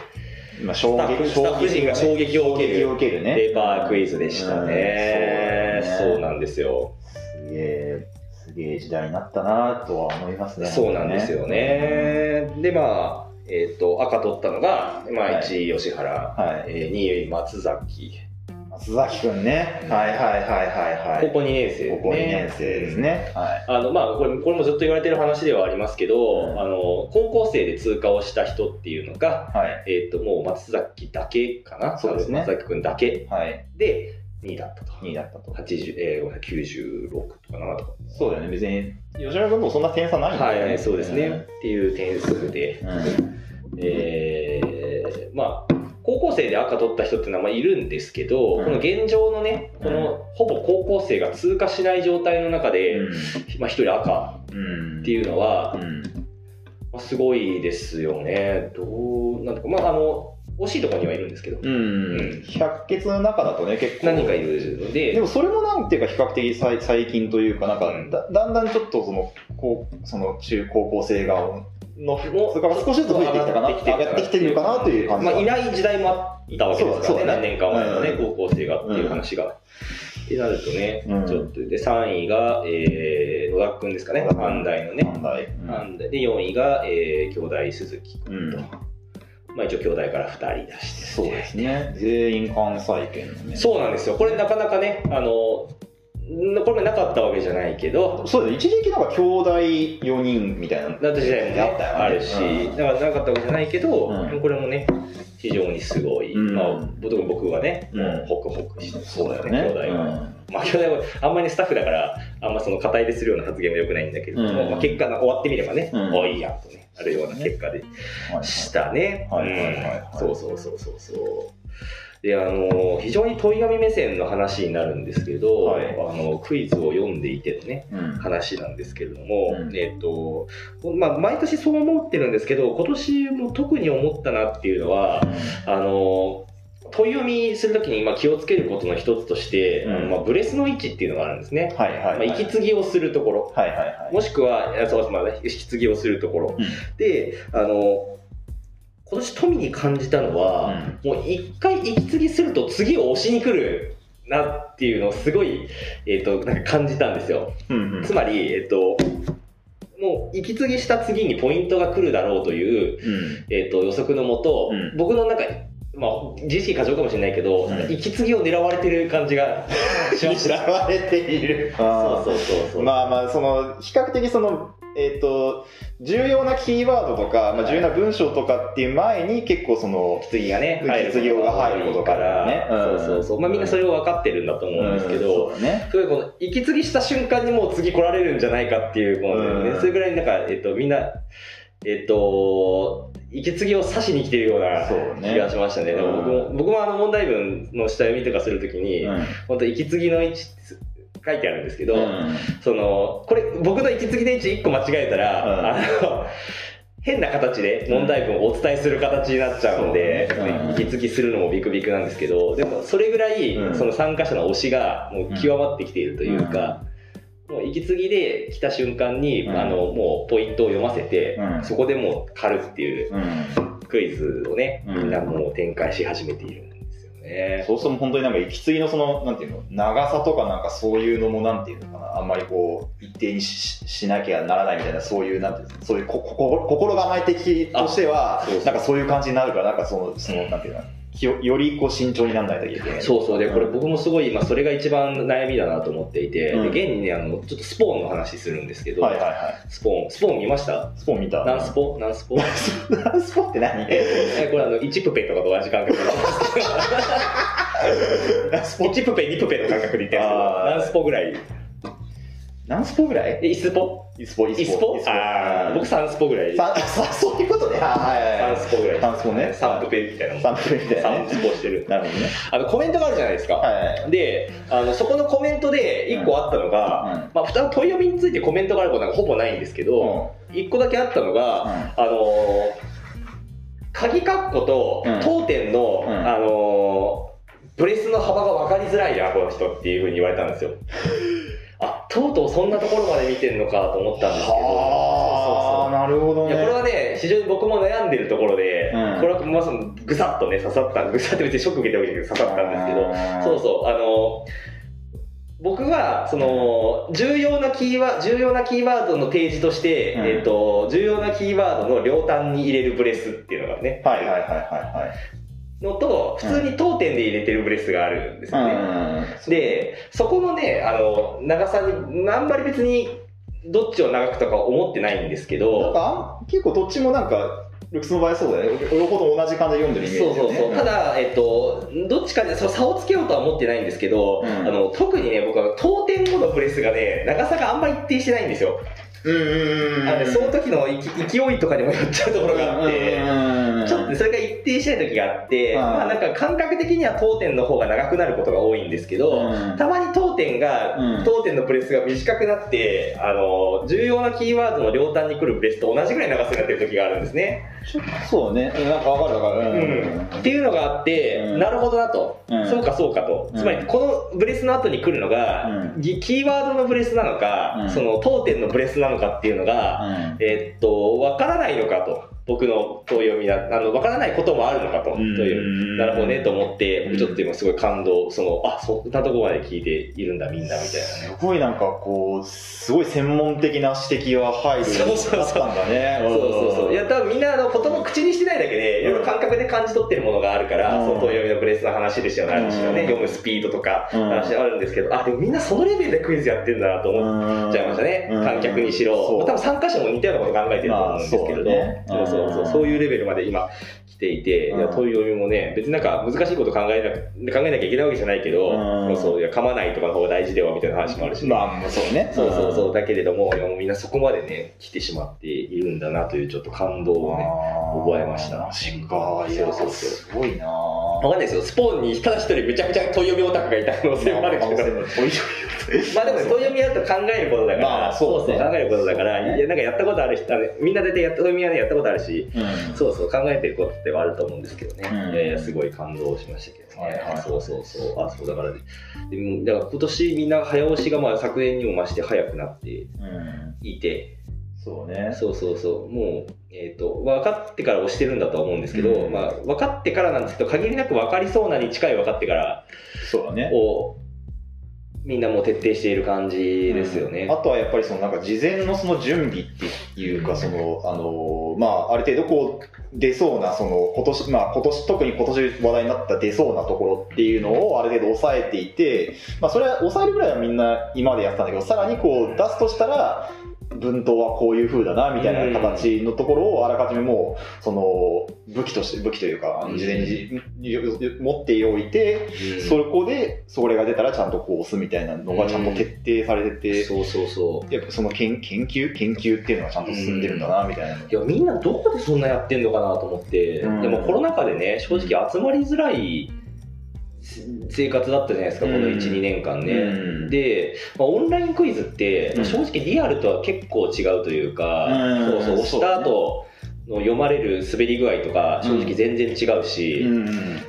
Speaker 1: まあ衝
Speaker 2: スタッフ
Speaker 1: 撃
Speaker 2: スタッフ陣が衝撃を受ける
Speaker 1: 受けるね。
Speaker 2: ペーパークイズでしたね。
Speaker 1: うんそう
Speaker 2: なんですよ。
Speaker 1: すげえすげえ時代になったなとは思いますね。
Speaker 2: そうなんですよね。で、まあ、えっ、と、赤取ったのが、まあ、
Speaker 1: はい。
Speaker 2: 1位、吉原、
Speaker 1: はい。
Speaker 2: えー2位、松崎、
Speaker 1: 松崎くんね。はいはいはいはいはい。
Speaker 2: 高校2年生ですね。
Speaker 1: 高校2年生ですね。はい。
Speaker 2: あのまあ、これこれもずっと言われてる話ではありますけど、
Speaker 1: うん。
Speaker 2: あの高校生で通過をした人っていうのが、
Speaker 1: はい。
Speaker 2: えー、ともう松崎だけかな？
Speaker 1: そうですね。
Speaker 2: 松崎君だけ。
Speaker 1: はい。
Speaker 2: で2位だったと。
Speaker 1: 2位だったと。
Speaker 2: 80、えー、ごめんなさい96とか7とか。
Speaker 1: そうだよね。別に吉村君もそんな点差ないんだよね。
Speaker 2: はい、そうですね、っていう点数で、
Speaker 1: うん。
Speaker 2: えーまあ高校生で赤取った人っていうのはまあいるんですけど、
Speaker 1: うん。
Speaker 2: この現状のねこのほぼ高校生が通過しない状態の中で、まあ、1人赤
Speaker 1: うん。
Speaker 2: っていうのは、
Speaker 1: うん。
Speaker 2: まあ、すごいですよね。どう、なんとか、まあ、あの、惜しいところにはいるんですけど、
Speaker 1: うん。百血の中だとね結構。
Speaker 2: 何人かいるので、
Speaker 1: でもそれもなんていうか比較的最最近というかなんか
Speaker 2: うん。
Speaker 1: だだんだんちょっとそのこうその中高校生側の
Speaker 2: も
Speaker 1: それから少しずつ増えてきたかな。上がってきてるのかなという感じ
Speaker 2: まあ、
Speaker 1: が
Speaker 2: いない時代もあったわけですからね、何年か前のね、
Speaker 1: うん。
Speaker 2: 高校生がっていう話が。ってなるとね、
Speaker 1: うん。
Speaker 2: ちょっと、で、3位が、えー、野田くんですかね、
Speaker 1: 野田君
Speaker 2: 安大のね。
Speaker 1: なんだい
Speaker 2: 安大。で、4位が、えー、兄弟鈴木く
Speaker 1: うん。ん
Speaker 2: と。まあ、一応、兄弟から2人出して。
Speaker 1: そうですね。全員関西圏のね。
Speaker 2: そうなんですよ。これなかなかね、あの、んこれがなかったわけじゃないけど、
Speaker 1: そうだよ一時期なんか兄弟4人みたいな。
Speaker 2: だった時代もね、
Speaker 1: あったよね
Speaker 2: あるし、
Speaker 1: うん。
Speaker 2: だからなかったわけじゃないけど、
Speaker 1: うん。
Speaker 2: これもね、非常にすごい、
Speaker 1: うん。
Speaker 2: まあ、特に僕はね、
Speaker 1: う
Speaker 2: ホクホクして
Speaker 1: そうだよね。
Speaker 2: 兄弟は。まあ、兄弟はあんまりスタッフだから、あんまその肩入れするような発言も良くないんだけれどまあ、結果が終わってみればね、
Speaker 1: うん。
Speaker 2: おいいやとね、あるような結果で
Speaker 1: はい
Speaker 2: したね。
Speaker 1: はいはいはいはい。
Speaker 2: うん。そうそうそうそうそう。で、あの、非常に問い紙目線の話になるんですけど、
Speaker 1: はい。
Speaker 2: あの、クイズを読んでいてのね、
Speaker 1: うん。
Speaker 2: 話なんですけれども、
Speaker 1: うん。
Speaker 2: えっ、と、まあ、毎年そう思ってるんですけど、今年も特に思ったなっていうのは、あの、問い読みするときにまあ気をつけることの一つとして、
Speaker 1: うん。
Speaker 2: まあ、ブレスの位置っていうのがあるんですね。
Speaker 1: はいはいはい。
Speaker 2: まあ、息継ぎをするところ。
Speaker 1: はいはいはい。
Speaker 2: もしくは、そうまあね、息継ぎをするところ。
Speaker 1: うん。
Speaker 2: で、あの、今年富に感じたのは、もう一回息継ぎすると次を押しに来るなっていうのをすごい、えっ、と、なんか感じたんですよ。
Speaker 1: うんうん
Speaker 2: つまり、えっ、と、もう息継ぎした次にポイントが来るだろうという、
Speaker 1: うん
Speaker 2: えっ、と、予測のもと、
Speaker 1: うん
Speaker 2: 僕の中まあ、自意識過剰かもしれないけど、
Speaker 1: うん
Speaker 2: 息継ぎを狙われてる感じが。<laughs>
Speaker 1: 狙われている <laughs>
Speaker 2: そうそうそうそう。
Speaker 1: まあまあその比較的そのえっ、と重要なキーワードとか、まあ、重要な文章とかっていう前に結構その
Speaker 2: 息継ぎがね、
Speaker 1: 息継ぎが入ることからね。うん。
Speaker 2: そうそうそう。まあみんなそれを分かってるんだと思うんですけど、
Speaker 1: うんそうだね。
Speaker 2: すごいこの息継ぎした瞬間にもう次来られるんじゃないかっていう、このね。
Speaker 1: うん。
Speaker 2: それぐらいなんか、えっと、みんな、えっと、息継ぎを刺しに来てるような気がしましたね。でも僕も、僕もあの問題文の下読みとかするときに、
Speaker 1: うん。
Speaker 2: 本当息継ぎの位置書いてあるんですけど、
Speaker 1: うん。
Speaker 2: その、これ、僕の息継ぎの位置1個間違えたら、
Speaker 1: うん。
Speaker 2: あの、変な形で問題文をお伝えする形になっちゃうんで、
Speaker 1: そうね。うん。
Speaker 2: 息継ぎするのもビクビクなんですけど、でもそれぐらい、
Speaker 1: うん。
Speaker 2: その参加者の推しがもう極まってきているというか、もう息継ぎで来た瞬間に、
Speaker 1: うん。
Speaker 2: あの、もうポイントを読ませて、
Speaker 1: うん。
Speaker 2: そこでもう狩るっていう
Speaker 1: うん。
Speaker 2: クイズをね、
Speaker 1: うん。
Speaker 2: みんなもう展開し始めているね。
Speaker 1: そうすると本当になんか息継ぎのそのなんていうの長さとかなんかそういうのもなんていうのかなあんまりこう一定にししなきゃならないみたいなそういうなんていうのそういうここ心構え的としてはなんかそういう感じになるからなんかそのそのなんていうのよよりこう慎重にならないといけない。
Speaker 2: そうそう。でこれ
Speaker 1: ん
Speaker 2: 僕もすごい今それが一番悩みだなと思っていて、
Speaker 1: うん。
Speaker 2: で現にねあのちょっとスポーンの話するんですけど、
Speaker 1: はいはいはい。
Speaker 2: スポーンスポーン見ました？
Speaker 1: スポン見た。
Speaker 2: ナンスポナン？スポ
Speaker 1: ナン？<laughs> スポって何？
Speaker 2: えこれあの1プペとかと同じ感覚なんですけ
Speaker 1: ナンス
Speaker 2: ど1プペ2プペの感覚で言ってるんですけど <laughs>
Speaker 1: あー
Speaker 2: ナン？スポぐらい
Speaker 1: 何スポぐらい？
Speaker 2: えイスポ？
Speaker 1: イスポイ
Speaker 2: イスポ？あー。僕3スポぐらい
Speaker 1: ささそういうことね。あはいはいはい。
Speaker 2: 3スポぐらい。
Speaker 1: 3スポね。
Speaker 2: 3プペみたいなもん。
Speaker 1: 3プみたいなね。
Speaker 2: 3スポしてる。
Speaker 1: なるほどね。
Speaker 2: あのコメントがあるじゃないですか、であのそこのコメントで1個あったのが、
Speaker 1: うん。
Speaker 2: まあ、普段問い読みについてコメントがあることなんかほぼないんですけど、1個だけあったのが、あのー鍵括弧と
Speaker 1: うん。
Speaker 2: 当店の、
Speaker 1: うん。
Speaker 2: あのーブレスの幅が分かりづらいなこの人っていうふうに言われたんですよ <laughs> あとうとうそんなところまで見てんのかと思ったんですけど。
Speaker 1: はあなるほどね。
Speaker 2: いやこれはね非常に僕も悩んでるところで、
Speaker 1: うん。
Speaker 2: これはまさにぐさっとね刺さったぐさって別にショック受けてるわけじゃなくて刺さったんですけど
Speaker 1: うん。
Speaker 2: そうそう、あの、僕は、その、重要なキーワ、重要なキーワードの提示として、
Speaker 1: うん。
Speaker 2: えっ、と、重要なキーワードの両端に入れるブレスっていうのがね、
Speaker 1: はいはいはいは
Speaker 2: のと、普通に当店で入れてるブレスがあるんです
Speaker 1: い
Speaker 2: よね。
Speaker 1: はい
Speaker 2: で、そこのね、あの、長さに、あんまり別に、どっちを長くとか思ってないんですけ
Speaker 1: なん
Speaker 2: ど、
Speaker 1: か結構どっちもなんかルックスの場合そうだよね両方と同じ感じで読んでるイメージ
Speaker 2: そうそうそう。た
Speaker 1: だ
Speaker 2: だ、えっと、どっちかでその差をつけようとは思ってないんですけど、
Speaker 1: うん
Speaker 2: あの、特にね、僕は当店後のブレスがね、長さがあんま一定してないんですよ。
Speaker 1: うんうんうん
Speaker 2: あのねその時のいき勢いとかにもよっちゃうところがあって、ちょっとそれが一定しない時があって、
Speaker 1: うん。
Speaker 2: まあなんか感覚的には当店の方が長くなることが多いんですけど、
Speaker 1: うん。
Speaker 2: たまに当店が、
Speaker 1: うん。
Speaker 2: 当店のブレスが短くなって、あの、重要なキーワードの両端に来るブレスと同じぐらい長さになってる時があるんですね。
Speaker 1: そうね。なんかわかるわかる。
Speaker 2: うん。っていうのがあって、
Speaker 1: うん。
Speaker 2: なるほどなと、
Speaker 1: うん。
Speaker 2: そうかそうかと、
Speaker 1: うん。
Speaker 2: つまりこのブレスの後に来るのが、キーワードのブレスなのか、
Speaker 1: うん。
Speaker 2: その当店のブレスなのかっていうのが、
Speaker 1: うん。
Speaker 2: えーっと、わからないのかと。僕の問い読みだ、あの、わからないこともあるのかと、と
Speaker 1: うん。
Speaker 2: いう、なるほどねと思って、ちょっと今すごい感動、その、あ、そんなところまで聞いているんだ、みんな、みたいなね。
Speaker 1: すごいなんかこうすごい専門的な指摘が入る
Speaker 2: そうそうそう
Speaker 1: だったんだね。
Speaker 2: そうそうそう。いや、多分みんなあの言葉口にしてないだけで、いろいろ感覚で感じ取ってるものがあるから、
Speaker 1: うん。
Speaker 2: その問い読みのブレスの話でしょ、あるでしょうね、
Speaker 1: うん。
Speaker 2: 読むスピードとか、
Speaker 1: うん。
Speaker 2: 話あるんですけど、あ、でもみんなそのレベルでクイズやってるんだなと思っちゃいましたね。
Speaker 1: うん。
Speaker 2: 観客にしろ。多分参加者も似たようなこと考えてると思うんですけれど、
Speaker 1: まあそうね
Speaker 2: そうそうそう、いうレベルまで今来ていて、いや
Speaker 1: うん
Speaker 2: 問い読みもね、別になんか難しいこと考えなく考えなきゃいけないわけじゃないけど、
Speaker 1: うん。
Speaker 2: そうそう、いや噛まないとかの方が大事ではみたいな話もあるし、
Speaker 1: まあそうね。
Speaker 2: そうそうそう、だけれども、もうみんなそこまでね、来てしまっているんだなというちょっと感動をね、覚えました。
Speaker 1: マジか。いや
Speaker 2: そうそうそう。
Speaker 1: すごいな
Speaker 2: わかんないですよ、スポーンにただ一人めちゃくちゃ問い読みオタクがいた可能性もあるけど、まあでも問い読みやると考えることだから、
Speaker 1: まあそうね。
Speaker 2: 考えることだから、い。やなんかやったことある人みんな大体やったみはね、やったことあるし、
Speaker 1: うん。
Speaker 2: そうそう、考えてることではあると思うんですけどね、
Speaker 1: うん。
Speaker 2: いやいや、すごい感動しましたけどね、
Speaker 1: はいはい。
Speaker 2: そうそうそう、あ、そうだから、でもだから今年みんな早押しがまあ昨年にも増して早くなって
Speaker 1: うん
Speaker 2: いて、
Speaker 1: そうね。
Speaker 2: そうそうそう。もう、えっ、と、分かってから押してるんだとは思うんですけど、
Speaker 1: うん
Speaker 2: まあ、分かってからなんですけど、限りなく分かりそうなに近い分かってから
Speaker 1: そうだね。
Speaker 2: を、みんなもう徹底している感じですよね。
Speaker 1: あとはやっぱりそのなんか事前のその準備っていうか、その、あの、まあ、ある程度こう、出そうな、その、今年、まあ、今年、特に今年話題になった出そうなところっていうのをある程度抑えていて、まあ、それは抑えるぐらいはみんな今までやってたんだけど、さらにこう、出すとしたら、文頭はこういう風だな、みたいな形のところをあらかじめもう、その、武器として、武器というか、
Speaker 2: うん。
Speaker 1: 事前に持っておいて、
Speaker 2: うん。
Speaker 1: そこで、それが出たらちゃんとこう押すみたいなのがちゃんと徹底されてて、
Speaker 2: そうそうそう。
Speaker 1: やっぱその研研究研究っていうのがちゃんと進んでるんだな、みたいな。
Speaker 2: いや、みんなどこでそんなやってんのかなと思って、
Speaker 1: うん。
Speaker 2: でもコロナ禍でね、正直集まりづらい生活だったじゃないですか、この1、
Speaker 1: うん
Speaker 2: 2年間ね。
Speaker 1: うん。
Speaker 2: で、まあ、オンラインクイズって、
Speaker 1: うん。
Speaker 2: 正直リアルとは結構違うというか、
Speaker 1: うん。
Speaker 2: そうそう、押した後の読まれる滑り具合とか、正直全然違うし、
Speaker 1: うん。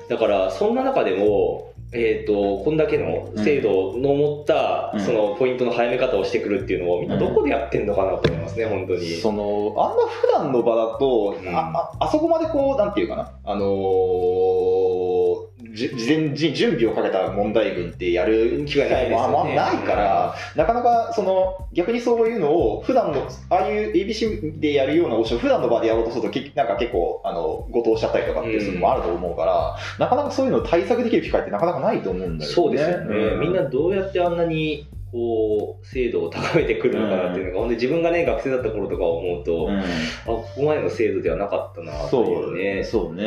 Speaker 2: だからそんな中でも、えー、とこんだけの精度の持った、
Speaker 1: うん。
Speaker 2: そのポイントの早め方をしてくるっていうのをみん。などこでやってんのかなと思いますね、本当に。
Speaker 1: その、あんま普段の場だと、
Speaker 2: うん。
Speaker 1: あああそこまでこう、なんていうかな、あのーじ事前じ準備をかけた問題群ってやる機会もあんまないから、なかなかその逆にそういうのを普段のああいう ABC でやるようなお仕事を普段の場でやろうとするとけなんか結構あの誤答しちゃったりとかっていうのもあると思うから、なかなかそういうのを対策できる機会ってなかなかないと思うんだよね。
Speaker 2: そうですよね、
Speaker 1: うん。
Speaker 2: みんなどうやってあんなにこう精度を高めてくるのかなっていうのが、ほんで自分がね学生だった頃とか思うと、
Speaker 1: うん。
Speaker 2: あここまでの精度ではなかったなと
Speaker 1: そ
Speaker 2: いうね。
Speaker 1: うそうね。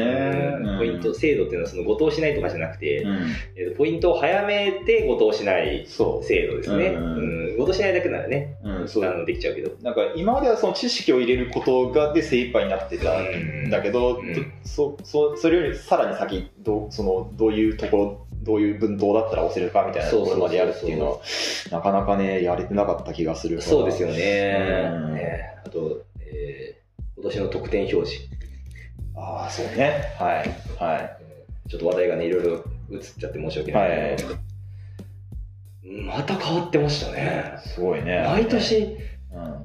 Speaker 2: うん。ポイント精度っていうのはその誤答しないとかじゃなくて、
Speaker 1: うん。
Speaker 2: えーとポイントを早めて誤答しない
Speaker 1: そう。
Speaker 2: 精度ですね、
Speaker 1: う
Speaker 2: うん。ん誤答しないだけならね
Speaker 1: うん、そう。
Speaker 2: あのできちゃうけど。
Speaker 1: なんか今まではその知識を入れることがで精一杯になってたんだけど、
Speaker 2: うん。
Speaker 1: どそそそれよりさらに先どうそのどういうところどういう文頭だったら押せるかみたいなところまでやるっていうのはなかなかねやれてなかった気がするから。
Speaker 2: そうですよね。
Speaker 1: うん。
Speaker 2: ね。あと、えー今年の得点表示。
Speaker 1: ああそうね。はい。はい。
Speaker 2: ちょっと話題がねいろいろ映っちゃって申し訳ない。けど、また変わってましたね。
Speaker 1: すごいね。
Speaker 2: 毎年。
Speaker 1: うん。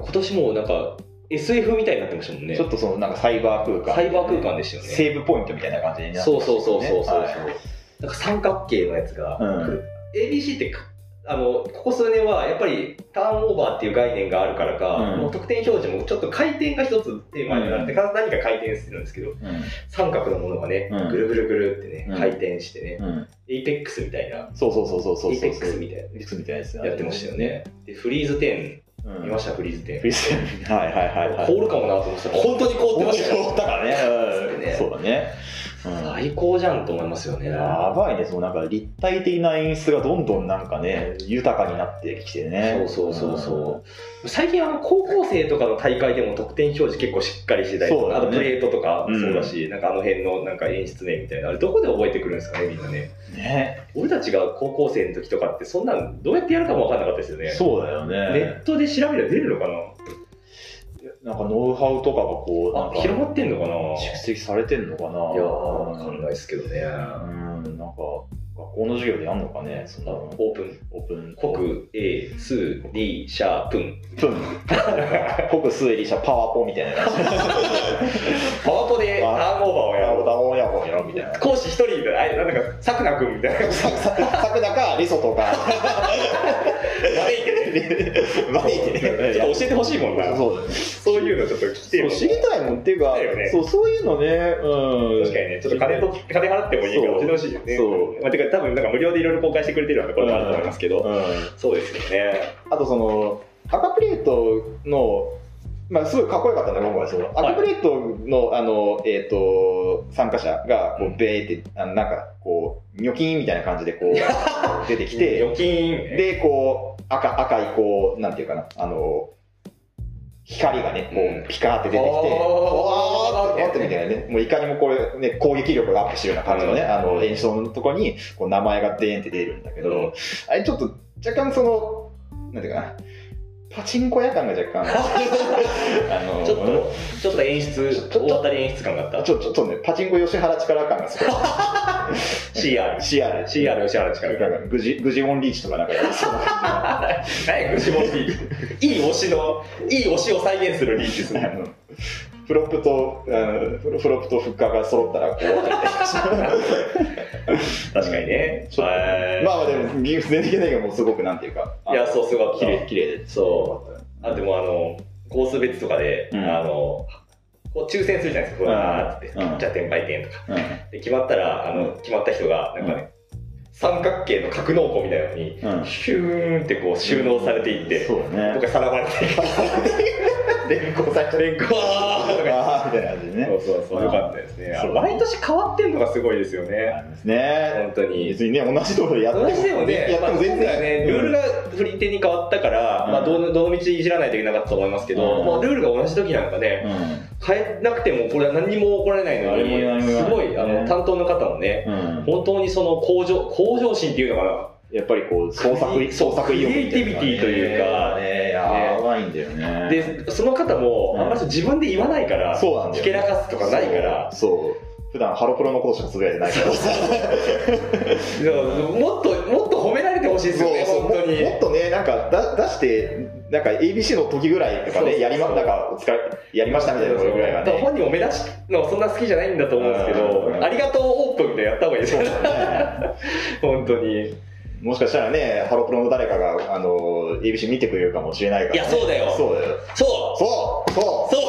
Speaker 2: 今年もうなんか SF みたいになってましたもんね。
Speaker 1: ちょっとそのなんかサイバー空間。
Speaker 2: サイバー空間でしたよね。
Speaker 1: セーブポイントみたいな感じになって
Speaker 2: そうそうそうそうそう、
Speaker 1: はい。
Speaker 2: なんか三角形のやつが
Speaker 1: うん。
Speaker 2: ABC ってかあのここ数年はやっぱりターンオーバーっていう概念があるからか、
Speaker 1: うん。
Speaker 2: もう得点表示もちょっと回転が一つテーマになって、何か回転するんですけど
Speaker 1: うん。
Speaker 2: 三角のものがね、
Speaker 1: うん。
Speaker 2: ぐるぐるぐるってね、
Speaker 1: うん。
Speaker 2: 回転してね、
Speaker 1: うん。
Speaker 2: エイペックスみたいな。
Speaker 1: そうそうそうそうそう
Speaker 2: エイペックス
Speaker 1: そう
Speaker 2: みたいな。
Speaker 1: エイペックスみたいなやつ
Speaker 2: やってましたよね、でフリーズ10
Speaker 1: うん。
Speaker 2: 見ましたフリーズ10、
Speaker 1: フリーズはいはいはいはい。
Speaker 2: 凍るかもなと思ってたら本当に凍ってましたよ。
Speaker 1: 凍ったからね。<laughs> そうだね。うん
Speaker 2: 最高じゃんと思いますよね
Speaker 1: やばいね、そのなんか立体的な演出がどんどんなんかね、豊かになってきてね。
Speaker 2: そうそうそうそう。最近あの高校生とかの大会でも得点表示結構しっかりしてたりとか、
Speaker 1: ね
Speaker 2: あとプレートとか
Speaker 1: うん
Speaker 2: そうだし、なんかあの辺のなんか演出ねみたいな、あれどこで覚えてくるんですかね、みんなね。
Speaker 1: うん。ね。
Speaker 2: 俺たちが高校生の時とかってそんなんどうやってやるかも分かんなかったですよね。
Speaker 1: そうだよね。
Speaker 2: ネットで調べれば出るのか
Speaker 1: な？んかノウハウとかがこう、
Speaker 2: な
Speaker 1: んか。
Speaker 2: 広まってんのかな？い
Speaker 1: 蓄積されてんのかな？い
Speaker 2: やー、わかんないですけどね。
Speaker 1: うん、なんか学校の授業でやんのかね、そんなの。
Speaker 2: オープン。
Speaker 1: オープン。
Speaker 2: 国、A、ス、リ、シャー、プン。
Speaker 1: プン。国数エリシャパワポみたいなやつ。
Speaker 2: パワポでターンオーバーをや
Speaker 1: やろう、
Speaker 2: ろう。
Speaker 1: ダモンやろうやろうみたいな。
Speaker 2: 講師一人で、あれ、なんだか、さくなくんみたいな。
Speaker 1: ささくだか、リソとか。
Speaker 2: 悪いけどね。
Speaker 1: 悪いけどね
Speaker 2: ちょっと教えてほしいもんな。
Speaker 1: そうだね。
Speaker 2: そういうのちょっと聞きてよ。
Speaker 1: 知りたいもんっていうか、そうそういうのね、うん、
Speaker 2: 確かにね、ちょっと金と金払ってもいいから教えてほしいよね。
Speaker 1: そう
Speaker 2: まあ、てか多分なんか無料でいろいろ公開してくれてるようなところもあると思いますけど、
Speaker 1: うん、
Speaker 2: そうですよね。
Speaker 1: あとその赤プレートのまあ、すごいかっこよかったんだ今回その、
Speaker 2: はい。
Speaker 1: 赤プレートのあの、えっと参加者がこうベーってあのなんかこうニョキーンみたいな感じでこう出てきて
Speaker 2: 預金、ね、
Speaker 1: でこう赤赤いこうなんていうかなあの光がねこ
Speaker 2: う
Speaker 1: ピカーって出てきて、
Speaker 2: おー。
Speaker 1: わーって待ってみたいなね。もういかにもこれ、ね、攻撃力がアップしてるような感じのね、
Speaker 2: うん。
Speaker 1: あの演奏のところにこう名前がデーンって出るんだけど、
Speaker 2: うん。
Speaker 1: あれちょっと若干そのなんていうかなパチンコ屋感が若干 <laughs> あの
Speaker 2: ちょっと、ちょっと演出、大当たり演出感があった。
Speaker 1: ちょちょっとねパチンコ吉原力感がすごい
Speaker 2: CR。<laughs>
Speaker 1: CR
Speaker 2: CR 吉原力
Speaker 1: グジグジオンリーチとかなんかやりそうな
Speaker 2: はい、グシモンリーチ。いい推しの、いい推しを再現するリーチですね。
Speaker 1: フロップとあのフロップとフッカーが揃ったらこう <laughs>
Speaker 2: 確かにね。
Speaker 1: ちょっまあまあでも全然的にはもうすごくなんていうか
Speaker 2: いや、そう、すごかった。
Speaker 1: 綺麗綺麗で。
Speaker 2: そう。あ、でもあの、コース別とかで、
Speaker 1: うん。
Speaker 2: あの、こう抽選するじゃないですか、ふわーって、
Speaker 1: うん。
Speaker 2: じゃあ転売店とか。
Speaker 1: うん。
Speaker 2: で決まったら、あの、決まった人が、なんかね、三角形の格納庫みたいなのに、
Speaker 1: うん。
Speaker 2: ヒューンってこう収納されていって、
Speaker 1: そうだね。
Speaker 2: 僕がさらわれて、<laughs>
Speaker 1: 連行されて
Speaker 2: で、ゴワーとか
Speaker 1: みたいな感じでね
Speaker 2: そうそうそう、よかったですね。毎年変わってんのがすごいですよね。
Speaker 1: ね。
Speaker 2: 本当に。
Speaker 1: 別にね同じところでやって
Speaker 2: 同じでもね、
Speaker 1: やっても全然、
Speaker 2: ね、ルールが振り手に変わったから、
Speaker 1: うん。
Speaker 2: まあ、どのどの道いじらないといけなかったと思いますけど、
Speaker 1: うん。
Speaker 2: まあ、ルールが同じ時なんかね、
Speaker 1: う
Speaker 2: 変えなくてもこれは何にも起こられないのに、すごい、
Speaker 1: ね
Speaker 2: あの、担当の方もね、本当にその向上、向上心っていうのかな、
Speaker 1: やっぱりこう創作意創作意欲
Speaker 2: クリエイティビティというか。
Speaker 1: ねやばいんだよね。
Speaker 2: で、その方も、
Speaker 1: うん。
Speaker 2: あんまり自分で言わないから、
Speaker 1: そうなんだよ
Speaker 2: ひけらかすとかないから、
Speaker 1: そう普段ハロプロのことしかつぶやいてない <laughs> から。
Speaker 2: もっと、もっと褒められてほしいですよね、本当に。
Speaker 1: ももっとねなんかだ出してなんか ABC の時ぐらいとかねやりまなんかお疲れやりましたみたいなぐらいね。
Speaker 2: 本人も目立つのそんな好きじゃないんだと思うんですけど、
Speaker 1: うん。
Speaker 2: ありがとうオープンでやった方がいいですよね。<laughs> 本当に。
Speaker 1: もしかしたらねハロプロの誰かがあの ABC 見てくれるかもしれないから、ね、
Speaker 2: いやそうだよ。
Speaker 1: そうだよ。
Speaker 2: そう。
Speaker 1: そう。そう。
Speaker 2: そう。そう。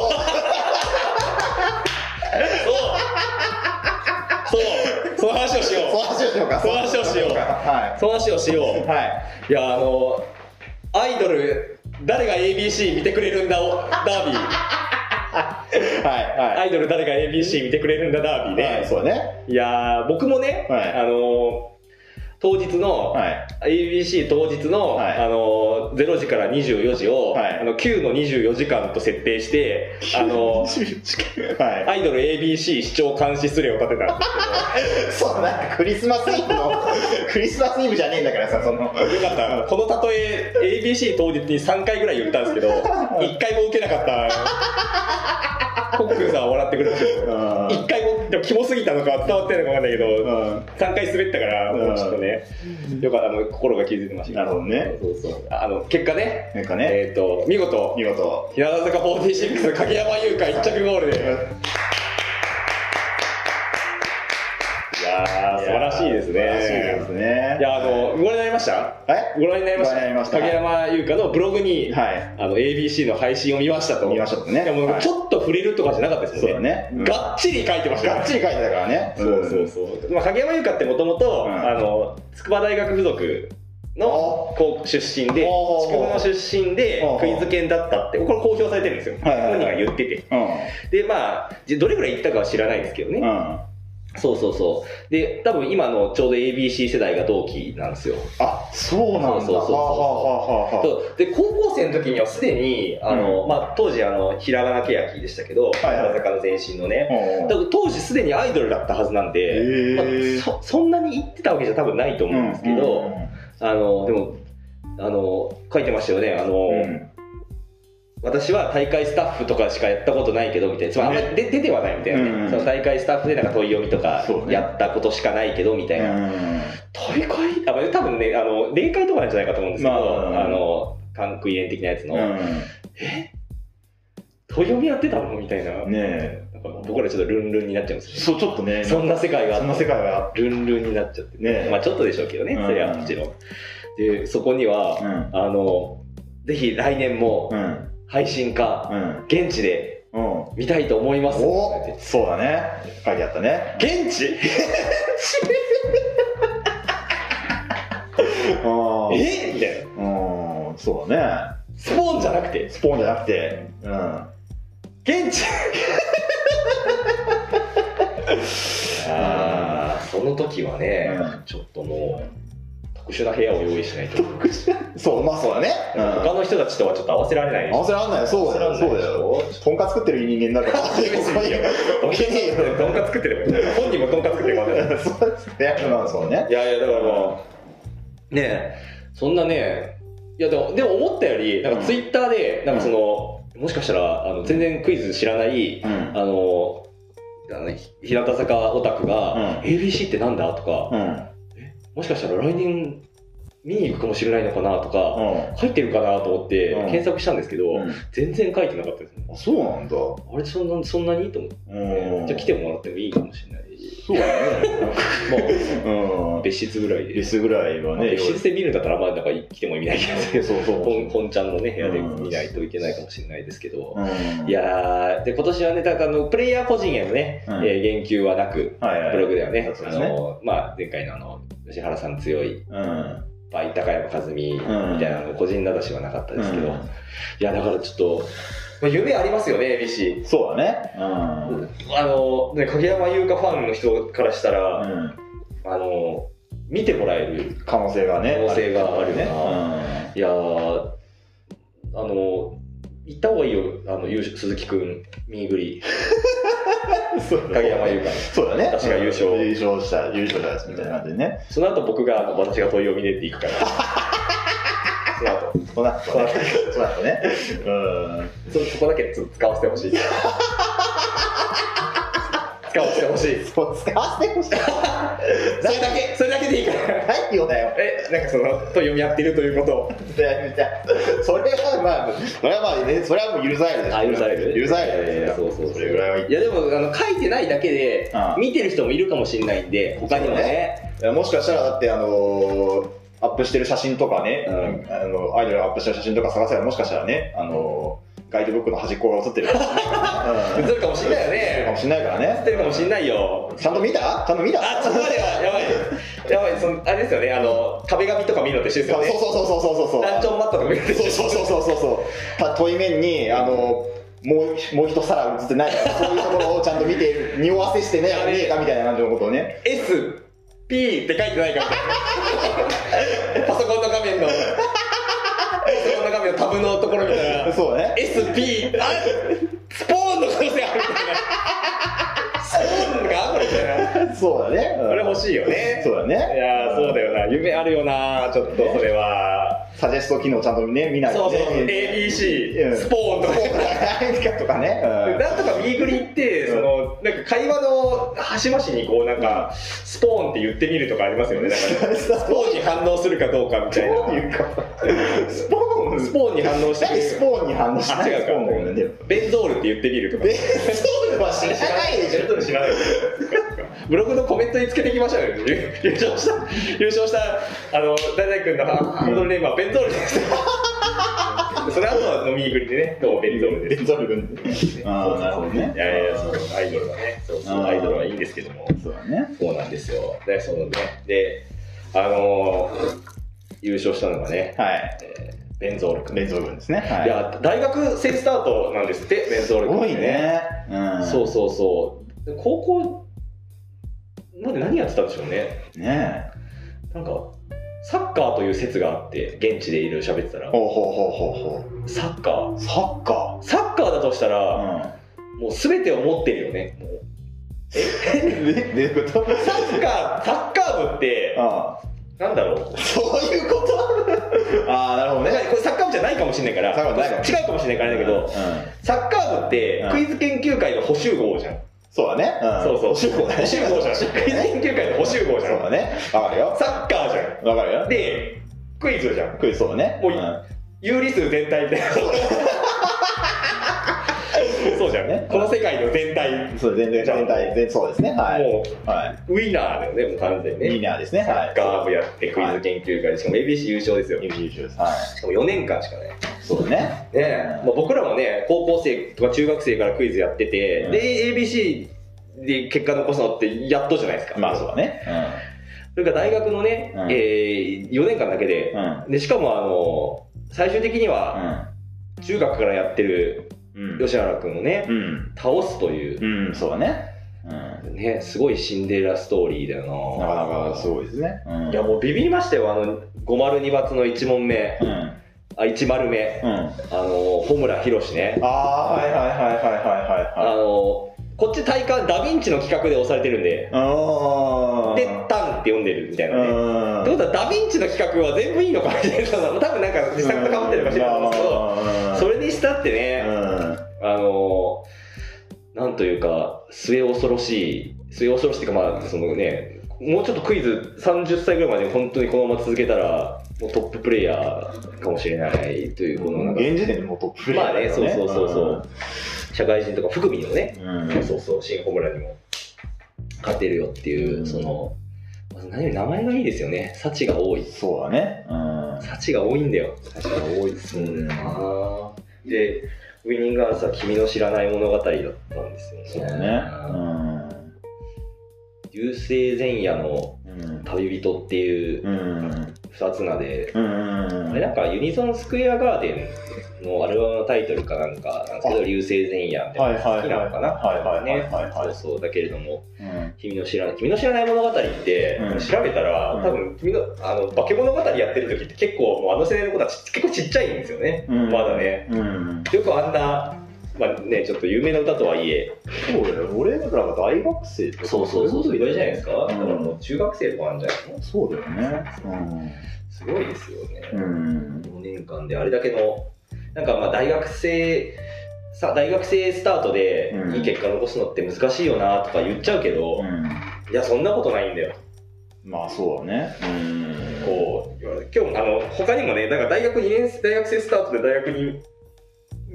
Speaker 2: そう。その話をしよ
Speaker 1: その話をしよう。か
Speaker 2: その話をしよう。
Speaker 1: は
Speaker 2: う。その話をしよう。
Speaker 1: い。はい。
Speaker 2: いや、あの、アイドル、誰が ABC 見てくれるんだ、おダービー。
Speaker 1: はい。はい。
Speaker 2: アイドル誰が ABC 見てくれるんだ、ダービーね。
Speaker 1: はい。そうだね。
Speaker 2: いやー、僕もね、
Speaker 1: はい。
Speaker 2: あのー当日の、
Speaker 1: はい。
Speaker 2: ABC 当日の、
Speaker 1: はい。
Speaker 2: あのー0時から24時を、
Speaker 1: はい。
Speaker 2: あの9の24時間と設定して、あのー
Speaker 1: はい。
Speaker 2: アイドル ABC 視聴監視スレを立てたんです <laughs>
Speaker 1: そうなんかクリスマスイブのクリスマスイブじゃねえんだからさその。
Speaker 2: けど、よかった。この例え、ABC 当日に3回ぐらい言ったんですけど、<laughs> 1回も受けなかった。コックンさんは笑ってくれたけど、
Speaker 1: うん。
Speaker 2: 1回も、でもキモすぎたのか伝わってるのかわかんないけど、
Speaker 1: うん。
Speaker 2: 3回滑ったから、
Speaker 1: うん。
Speaker 2: もうちょっとね、よかった、もう心が気づいてました。
Speaker 1: なるほどね。
Speaker 2: そうそう。あの、結果ね、
Speaker 1: なんかね。
Speaker 2: えっ、と、見事、
Speaker 1: 見事。
Speaker 2: 日向坂46影山優香1着ゴールで、やー、素晴らしいですね。
Speaker 1: 素晴らしいですね。
Speaker 2: いや、あの、ご覧になりました？
Speaker 1: え？
Speaker 2: ご覧になりました？影山優香のブログに、
Speaker 1: はい。
Speaker 2: あの ABC の配信を見ましたと。
Speaker 1: 見ましたとね。
Speaker 2: いやもちょっと触れるとかじゃなかったです
Speaker 1: そう
Speaker 2: よね。
Speaker 1: だね。うん。
Speaker 2: がっちり書いてましたよ
Speaker 1: がっちり書いてたからね。
Speaker 2: そうそうそう。まあ、影山優香ってもともと、
Speaker 1: うん。
Speaker 2: あの、筑波大学附属の高出身で、筑波の出身でクイズ研だったって、これ公表されてるんですよ。本人が言ってて。
Speaker 1: うん。
Speaker 2: で、まあ、じどれぐらい行ったかは知らないんですけどね。
Speaker 1: うん
Speaker 2: そうそうそう。で、多分今のちょうど ABC 世代が同期なんですよ。
Speaker 1: あそうなんだ。
Speaker 2: そうそうそうで高校生の時にはすでにあの、まあ、当時あのひらがなけやきでしたけど
Speaker 1: はいはい。
Speaker 2: まさかの前身のね。
Speaker 1: うん
Speaker 2: 当時すでにアイドルだったはずなんで、まあ、そそんなに行ってたわけじゃ多分ないと思うんですけど、
Speaker 1: うん。
Speaker 2: あのでもあの書いてましたよね。あの、
Speaker 1: うん
Speaker 2: 私は大会スタッフとかしかやったことないけどみたいな。つまりあんまり出出てはないみたいなね、
Speaker 1: うん
Speaker 2: その大会スタッフでなんか問い読みとかやったことしかないけどみたいな、
Speaker 1: うん
Speaker 2: 大会あまあ多分ねあの例会とかなんじゃないかと思うんですけど、
Speaker 1: まあ
Speaker 2: あの関空炎的なやつの、
Speaker 1: う
Speaker 2: え？問い読みやってたの？みたいな。
Speaker 1: んね
Speaker 2: 僕らちょっとルンルンになっちゃうんですよ。
Speaker 1: そうちょっとね。
Speaker 2: そんな世界が
Speaker 1: そんな世界が。
Speaker 2: ルンルンになっちゃって。
Speaker 1: ね。え。
Speaker 2: まあちょっとでしょうけどね、
Speaker 1: うん。
Speaker 2: それはもちろん。で、そこには、
Speaker 1: うん。
Speaker 2: あの、ぜひ来年も
Speaker 1: うん
Speaker 2: 配信か、
Speaker 1: うん。
Speaker 2: 現地で
Speaker 1: うん。
Speaker 2: 見たいと思います。
Speaker 1: おそうだね。書いてあったね。
Speaker 2: 現地？
Speaker 1: うん <laughs>
Speaker 2: え？みたいな。
Speaker 1: うん。そうだね。
Speaker 2: スポーンじゃなくて、
Speaker 1: スポーンじゃなくて。うん。
Speaker 2: 現地？<laughs> あーその時はね、
Speaker 1: うん。
Speaker 2: ちょっともう、特殊な部屋を用意しないと。<laughs>
Speaker 1: そうまあそうだね。うん。
Speaker 2: 他の人たちとはちょっと合わせられない。
Speaker 1: 合わせらんない。よそうだよそうだよ。とんかつ食ってる人間だから。
Speaker 2: 別にいいよ
Speaker 1: おけねえよ
Speaker 2: とんかつ作ってればいい本人もとんかつ作ってるからね
Speaker 1: そうですねまあそうね
Speaker 2: いやいやだからもうねえそんなねいやでもでも思ったよりなんかツイッターでなんかその、もしかしたらあの全然クイズ知らない
Speaker 1: うん。
Speaker 2: あのあのひ日向坂オタクが、
Speaker 1: うん
Speaker 2: ABC ってなんだとか、
Speaker 1: うん。
Speaker 2: もしかしたら来年見に行くかもしれないのかなとか、
Speaker 1: うん。
Speaker 2: 入ってるかなと思って
Speaker 1: うん
Speaker 2: 検索したんですけど、
Speaker 1: うん
Speaker 2: 全然書いてなかったですね
Speaker 1: あ、そうなんだ。
Speaker 2: あれそんなそんなにと思って、
Speaker 1: うん。
Speaker 2: じゃあ来てもらってもいいかもしれないし
Speaker 1: そうだね。
Speaker 2: も
Speaker 1: うん
Speaker 2: う。別室ぐらいで
Speaker 1: レスぐらいはね。
Speaker 2: 別室で見るんだったらまあなんか来ても意味ないけど
Speaker 1: そうそう。
Speaker 2: 本本ちゃんのね部屋で見ないといけないかもしれないですけど、
Speaker 1: うん。
Speaker 2: いやーで今年はねだからあのプレイヤー個人へのね、
Speaker 1: うん
Speaker 2: えー言及はなく
Speaker 1: はいはい。
Speaker 2: ブログではね、あ
Speaker 1: そうですね。
Speaker 2: のまあ、前回のあの吉原さん強い
Speaker 1: うん。
Speaker 2: 高山和美みたいなの個人名指しはなかったですけど、
Speaker 1: うん
Speaker 2: いやだからちょっと、まあ、夢ありますよね ABC
Speaker 1: そうだね。うん。
Speaker 2: あのね影山優香ファンの人からしたら、
Speaker 1: うん。
Speaker 2: あの見てもらえる
Speaker 1: 可能性がね。
Speaker 2: 可能性があるよな
Speaker 1: ね。
Speaker 2: いやーあの行った方がいいよあの鈴木くん右繰り <laughs> 影山優香
Speaker 1: そうだね。
Speaker 2: 私が優勝
Speaker 1: 優勝した、優勝したみたいな感じでね。
Speaker 2: その後僕があの私が問いを見ねっていくから <laughs> その後
Speaker 1: そうなったね。そうなったね。うん。
Speaker 2: そそこだけ使わせてほしい <laughs> 使わせてほしい。
Speaker 1: そう、使わせてほしい。<laughs>
Speaker 2: それだけそれだけでいいから。
Speaker 1: 何よだよ。
Speaker 2: えなんかその問い読みやってるということ。を
Speaker 1: いやいやそれはまあ、それはまあね、それはもう許される。
Speaker 2: あ許される。
Speaker 1: 許される。
Speaker 2: いやいやそうそうそ
Speaker 1: れぐらいはいい。
Speaker 2: いやでもあの書いてないだけで
Speaker 1: うん。
Speaker 2: 見てる人もいるかもしれないんで他にもね。
Speaker 1: もしかしたらだってあのーアップしてる写真とかね、
Speaker 2: うん。
Speaker 1: あのアイドルがアップしてる写真とか探せばもしかしたらね、あのーガイドブックの端っこが写ってる。<laughs>
Speaker 2: 映るかもしれないよ
Speaker 1: うん、かも
Speaker 2: ね
Speaker 1: しれないから
Speaker 2: 映っ
Speaker 1: ね。
Speaker 2: てるかもしれないよ。
Speaker 1: ちゃんと見た？ちゃんと見た？
Speaker 2: あそこまではやばい。やばいそのあれですよね。あの壁紙とか見るのと一緒ですよね。
Speaker 1: そうそうそうそうそうそう
Speaker 2: ランチョンマットとか見るのと一緒。
Speaker 1: そうそうそうそうそう。た問い面にあのもうもう一皿映ってない。からそういうところをちゃんと見て <laughs> 匂わせしてね見えたみたいな感じのことをね。
Speaker 2: S P って書いてないから <laughs> パソコンの画面の。パソコンの画面のタブのところ見たら
Speaker 1: そうだね
Speaker 2: SP あスポーンの可能性あるみたいなスポーンがあるみたいな
Speaker 1: そうだね、うん。
Speaker 2: これ欲しいよね。
Speaker 1: そうだね。
Speaker 2: いやーそうだよな。夢あるよなちょっとそれは
Speaker 1: サジェスト機能ちゃんとね見ないとね。
Speaker 2: そうそう
Speaker 1: う。ん。
Speaker 2: ABC スポーンとか。
Speaker 1: とかね、うん。
Speaker 2: なんとか右繰りって、その、なんか会話の端々にこう、なんか、スポーンって言ってみるとかありますよね。なんか、スポーンに反応するかどうかみたいな。
Speaker 1: スポーン
Speaker 2: スポーンに反応して
Speaker 1: 何スポーンに反応し
Speaker 2: あ、
Speaker 1: ない
Speaker 2: 違うか。ベンゾールって言ってみるとか。
Speaker 1: ベストは知らないでしょ。
Speaker 2: ベンゾール知らないブログのコメントにつけていきましょうよ。<laughs> 優勝した、優勝した、あの、ダイダイ君のハードルネームはベンゾールです。<laughs> その後は飲みにくりでね、どうもベンゾールです。
Speaker 1: ベンゾル君 <laughs> ああなるほどね
Speaker 2: いやいや、そう、アイドルはね、そうアイドルはいいんですけども。
Speaker 1: そうだね
Speaker 2: そうなんですよ。で、そのね、で、あのー優勝したのがね、
Speaker 1: はい
Speaker 2: えーベンゾール君。
Speaker 1: ベンゾル君ですねはい
Speaker 2: いや、大学生スタートなんですって、ベンゾール君、
Speaker 1: すごい。ねうん
Speaker 2: そうそうそう。で高校、まで何やってたんでしょうね。
Speaker 1: ね
Speaker 2: なんか、サッカーという説があって、現地でいろいろ喋ってたら、
Speaker 1: ほうほうほうほうほ
Speaker 2: サッカー。
Speaker 1: うサッカ
Speaker 2: サッカーだとした
Speaker 1: ー
Speaker 2: ら、もう全てを持ってるよね。もう。
Speaker 1: うんでどういうこと？
Speaker 2: サッカー、サッカー部って、
Speaker 1: あ
Speaker 2: なんだろう？
Speaker 1: あそういうこと？<laughs> ああなるほどね。
Speaker 2: これサッカー部じゃないかもしれないから、違うかもしれないからだけど、
Speaker 1: うん。
Speaker 2: サッカー部って
Speaker 1: うん。
Speaker 2: クイズ研究会の補習号じゃん。
Speaker 1: そうだねん
Speaker 2: そうそう。
Speaker 1: 補習校だね
Speaker 2: 補習号じゃん。クイズ研究会の補習号じゃん。
Speaker 1: そうだねわかるよ
Speaker 2: サッカーじゃ
Speaker 1: わかるよ
Speaker 2: ん。で、クイズじゃん。
Speaker 1: クイズそうだね
Speaker 2: もうい有理数全体みたいな。<laughs> そうじゃん。
Speaker 1: ね。
Speaker 2: この世界の全体。
Speaker 1: うんそう全然全体全そうですね。はい。
Speaker 2: も
Speaker 1: は
Speaker 2: う、ウィナーだよね、もう完全にね。
Speaker 1: ーナーですね。
Speaker 2: サ
Speaker 1: はい。
Speaker 2: ッカー部やってクイズ研究会で、しかも ABC 優勝ですよ。
Speaker 1: 優秀です。はい。
Speaker 2: しかも4年間しかね。
Speaker 1: そうだね。
Speaker 2: ね。え、まあ、僕らもね高校生とか中学生からクイズやってて、
Speaker 1: うん。
Speaker 2: で ABC で結果残すのってやっとじゃないですか。
Speaker 1: まあそうだね。
Speaker 2: それから大学のね、
Speaker 1: うん。
Speaker 2: えー、4年間だけで
Speaker 1: うん。
Speaker 2: でしかもあの最終的には中学からやってる
Speaker 1: うん。
Speaker 2: 吉原君をね、
Speaker 1: うん。
Speaker 2: 倒すという。
Speaker 1: うんうんそうだね。うん。
Speaker 2: ねすごいシンデレラストーリーだよな。
Speaker 1: なかなかすごいですね。うん。
Speaker 2: いやもうビビりましたよあの502罰の1問目。
Speaker 1: うん。
Speaker 2: あ1丸目。
Speaker 1: うん。
Speaker 2: あの穂村弘ね。
Speaker 1: ああはいはいはいはいはい
Speaker 2: あ
Speaker 1: はい。
Speaker 2: のこっち体感ダヴィンチの企画で押されてるんでで、タン、って読んでるみたいなね。
Speaker 1: うん。
Speaker 2: ってことはダヴィンチの企画は全部いいのかみたいな多分なんか自作とかぶってるかもしれないんですけど、それにしたってね、あのなんというか末恐ろしい末恐ろしいっていうかまあそのねもうちょっとクイズ30歳ぐらいまで本当にこのまま続けたらもうトッププレイヤーかもしれないというこのなんか。
Speaker 1: 現時点でもうトッププレイヤー
Speaker 2: まあねそうそうそうそう。社会人とか福見のね、
Speaker 1: うん。
Speaker 2: そうそうそう新ホムラにも。勝てるよっていう、
Speaker 1: うん。
Speaker 2: そのまず何より名前がいいですよね。幸が多い。
Speaker 1: そうだね。うん。
Speaker 2: 幸が多いんだよ。
Speaker 1: 確かに多いです
Speaker 2: うんでウィニングアンサー君の知らない物語だったんですよね。
Speaker 1: そうだね
Speaker 2: 流星前夜の
Speaker 1: うん。
Speaker 2: 旅人っていう
Speaker 1: うん。
Speaker 2: 二つ名で、
Speaker 1: うん。
Speaker 2: あれなんかユニゾンスクエアガーデンのアルバムのタイトルかなんかなんですけど、流星前夜みたいな好きなのかな？
Speaker 1: はいはい
Speaker 2: そうそう。だけれども
Speaker 1: うん。
Speaker 2: 君の知らない君の知らない物語って、
Speaker 1: うん。
Speaker 2: 調べたら、
Speaker 1: うん。
Speaker 2: 多分君のあの化け物語やってる時って結構もうあの世代の子たち結構ちっちゃいんですよね、
Speaker 1: うん。
Speaker 2: まだね。
Speaker 1: うん。
Speaker 2: よくあんなまあねちょっと有名な歌とはいえ。
Speaker 1: そうだよ俺だから大学生とか。
Speaker 2: そうそうそうそういいじゃないですか、
Speaker 1: うん。
Speaker 2: だからもう中学生とかなんじゃないの
Speaker 1: そうだよね。
Speaker 2: すごいですよね、
Speaker 1: うん。うん
Speaker 2: 4年間であれだけのなんかまあ大学生さ大学生スタートで
Speaker 1: うん。
Speaker 2: いい結果残すのって難しいよなとか言っちゃうけど、
Speaker 1: うん。
Speaker 2: いやそんなことないんだよ。
Speaker 1: まあそうだね。うん。
Speaker 2: こう今日あの他にもねだから大学2年大学生スタートで大学に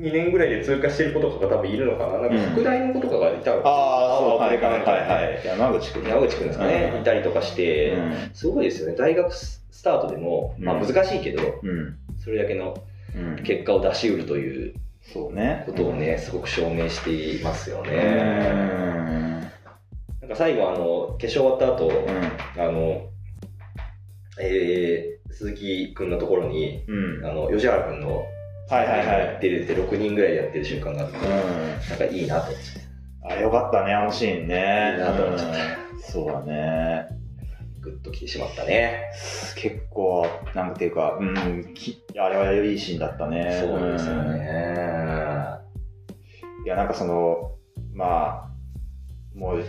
Speaker 2: 2年ぐらいで通過してる子とかが多分いるのかな。なんか副大の子とかがいたの、
Speaker 1: ああそう
Speaker 2: これ
Speaker 1: はいはいはい山口君
Speaker 2: 山口君ですかね、
Speaker 1: うん。
Speaker 2: いたりとかして、
Speaker 1: うん。
Speaker 2: すごいですよね。大学スタートでも、まあ、
Speaker 1: うん
Speaker 2: 難しいけど、
Speaker 1: うん。
Speaker 2: それだけの
Speaker 1: うん。
Speaker 2: 結果を出しうるという
Speaker 1: そうね。
Speaker 2: ことをね、すごく証明していますよ
Speaker 1: う
Speaker 2: ね。
Speaker 1: ん。
Speaker 2: なんか最後、あの、決勝終わった後、
Speaker 1: うん。
Speaker 2: あの、えー、鈴木くんのところに、
Speaker 1: うん。
Speaker 2: あの、吉原くんの、
Speaker 1: はいはいはい。
Speaker 2: 出るって6人ぐらいでやってる瞬間があって、
Speaker 1: う
Speaker 2: なんかいいなと思って。
Speaker 1: んあよかったねあのシーンね。
Speaker 2: いいなと思っちゃった。
Speaker 1: うん。そうだね。
Speaker 2: グッと来てしまったね。
Speaker 1: 結構なんていうかうんきあれはいいシーンだったね。
Speaker 2: そうですよね。
Speaker 1: いや、なんかその、まあ、もう、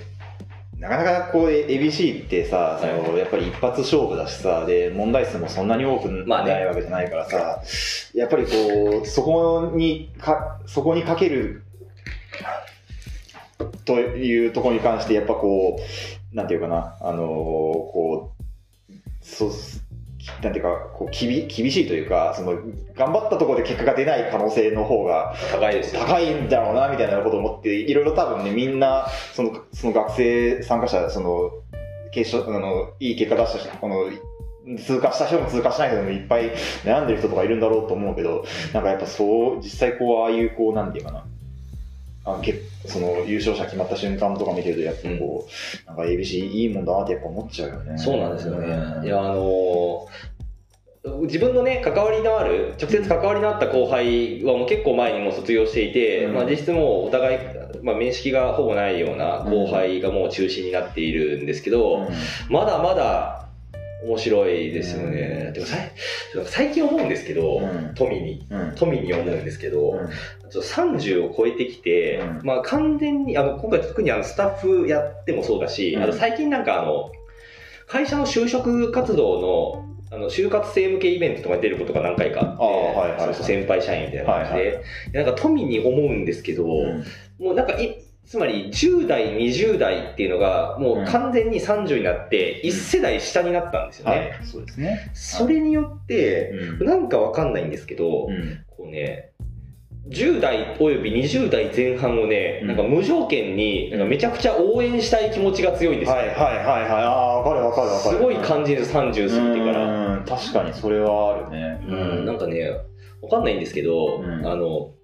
Speaker 1: なかなかこう、ABC ってさ、そのやっぱり一発勝負だしさ、で、問題数もそんなに多くないわけじゃないからさ、やっぱりこう、そこにか、そこにかける、というところに関して、やっぱこう、なんていうかな、あのこう、そう、なんていうか、こうきび厳しいというか、その、頑張ったところで結果が出ない可能性の方が、
Speaker 2: 高いですよ。
Speaker 1: 高いんだろうなみたいなことを思っていろいろ多分ねみんなそのその学生参加者その決勝あのいい結果出した人この通過した人も通過しない人もいっぱい悩んでる人とかいるんだろうと思うけどなんかやっぱそう実際こうああいうこうなんていうかなあのけその優勝者決まった瞬間とか見てるとやっぱこう、なんか ABC いいもんだなってやっぱ思っちゃうよね。
Speaker 2: そうなんですよね。
Speaker 1: うん。
Speaker 2: いや、あのー自分のね、関わりのある、直接関わりのあった後輩はもう結構前にもう卒業していて、
Speaker 1: うん。
Speaker 2: まあ実質もうお互い、まあ面識がほぼないような後輩がもう中心になっているんですけど、
Speaker 1: うん。
Speaker 2: まだまだ面白いですよね。
Speaker 1: うん。
Speaker 2: てかさい最近思うんですけど、
Speaker 1: うん。
Speaker 2: 富に。
Speaker 1: うん。
Speaker 2: 富に思うんですけど、
Speaker 1: うん。
Speaker 2: ちょっと30を超えてきて、
Speaker 1: うん。
Speaker 2: まあ完全に、あの、今回特にあのスタッフやってもそうだし、
Speaker 1: うん。
Speaker 2: あの最近なんかあの、会社の就職活動の、あの就活生向けイベントとかに出ることが何回かあって、先輩社員みたいな感じで、
Speaker 1: はいはい
Speaker 2: なんか富に思うんですけど、
Speaker 1: うん。
Speaker 2: もうなんかい、つまり10代、20代っていうのがもう完全に30になって、1世代下になったんですよね。
Speaker 1: はいそうですね。
Speaker 2: それによって、
Speaker 1: うん。
Speaker 2: なんかわかんないんですけど、
Speaker 1: うん。
Speaker 2: こうね、10代および20代前半をね、
Speaker 1: うん。
Speaker 2: なんか無条件に、なんかめちゃくちゃ応援したい気持ちが強いんですよ。
Speaker 1: はいはいはいはい。ああ分かる分かる分かる。
Speaker 2: すごい感じる30過ぎてから。
Speaker 1: うん確かにそれはあるね。
Speaker 2: うん、なんかね、わかんないんですけど、
Speaker 1: うん。
Speaker 2: あの、み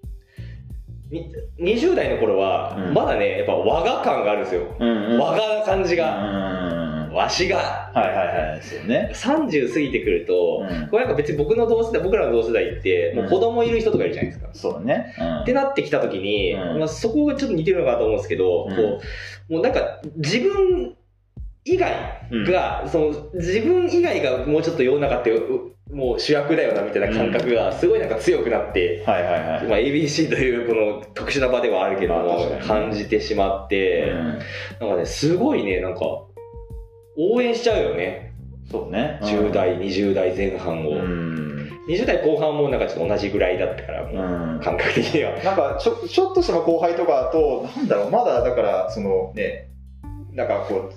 Speaker 2: 20代の頃は、
Speaker 1: うん。
Speaker 2: まだね、やっぱ我が感があるんですよ。
Speaker 1: うんうん。
Speaker 2: 我がな感じ
Speaker 1: うん。
Speaker 2: が、わしが。
Speaker 1: はいはいはい。そうね。
Speaker 2: 30過ぎてくると、
Speaker 1: うん。
Speaker 2: これなんか別に僕の同世代、僕らの同世代って、もう子供いる人とかいるじゃないですか。
Speaker 1: そうだね。うん。
Speaker 2: ってなってきたときに、
Speaker 1: うん。
Speaker 2: まあ、そこがちょっと似てるのかなと思うんですけど、
Speaker 1: うん。
Speaker 2: こうもうなんか自分以外が、その自分以外がもうちょっと世の中ってうもう主役だよなみたいな感覚がすごいなんか強くなって、
Speaker 1: はいはいはい
Speaker 2: まあ、ABC というこの特殊な場ではあるけども、感じてしまって、なんかねすごいねなんか応援しちゃうよね。
Speaker 1: そうね。
Speaker 2: 10代、20代前半を。
Speaker 1: うん。
Speaker 2: 20代後半もなんかちょっと同じぐらいだったから、もう、
Speaker 1: うん。
Speaker 2: 感覚的には。
Speaker 1: なんかちょ、ちょっとした後輩とかだと、なんだろう、まだだから、そのね、なんかこう、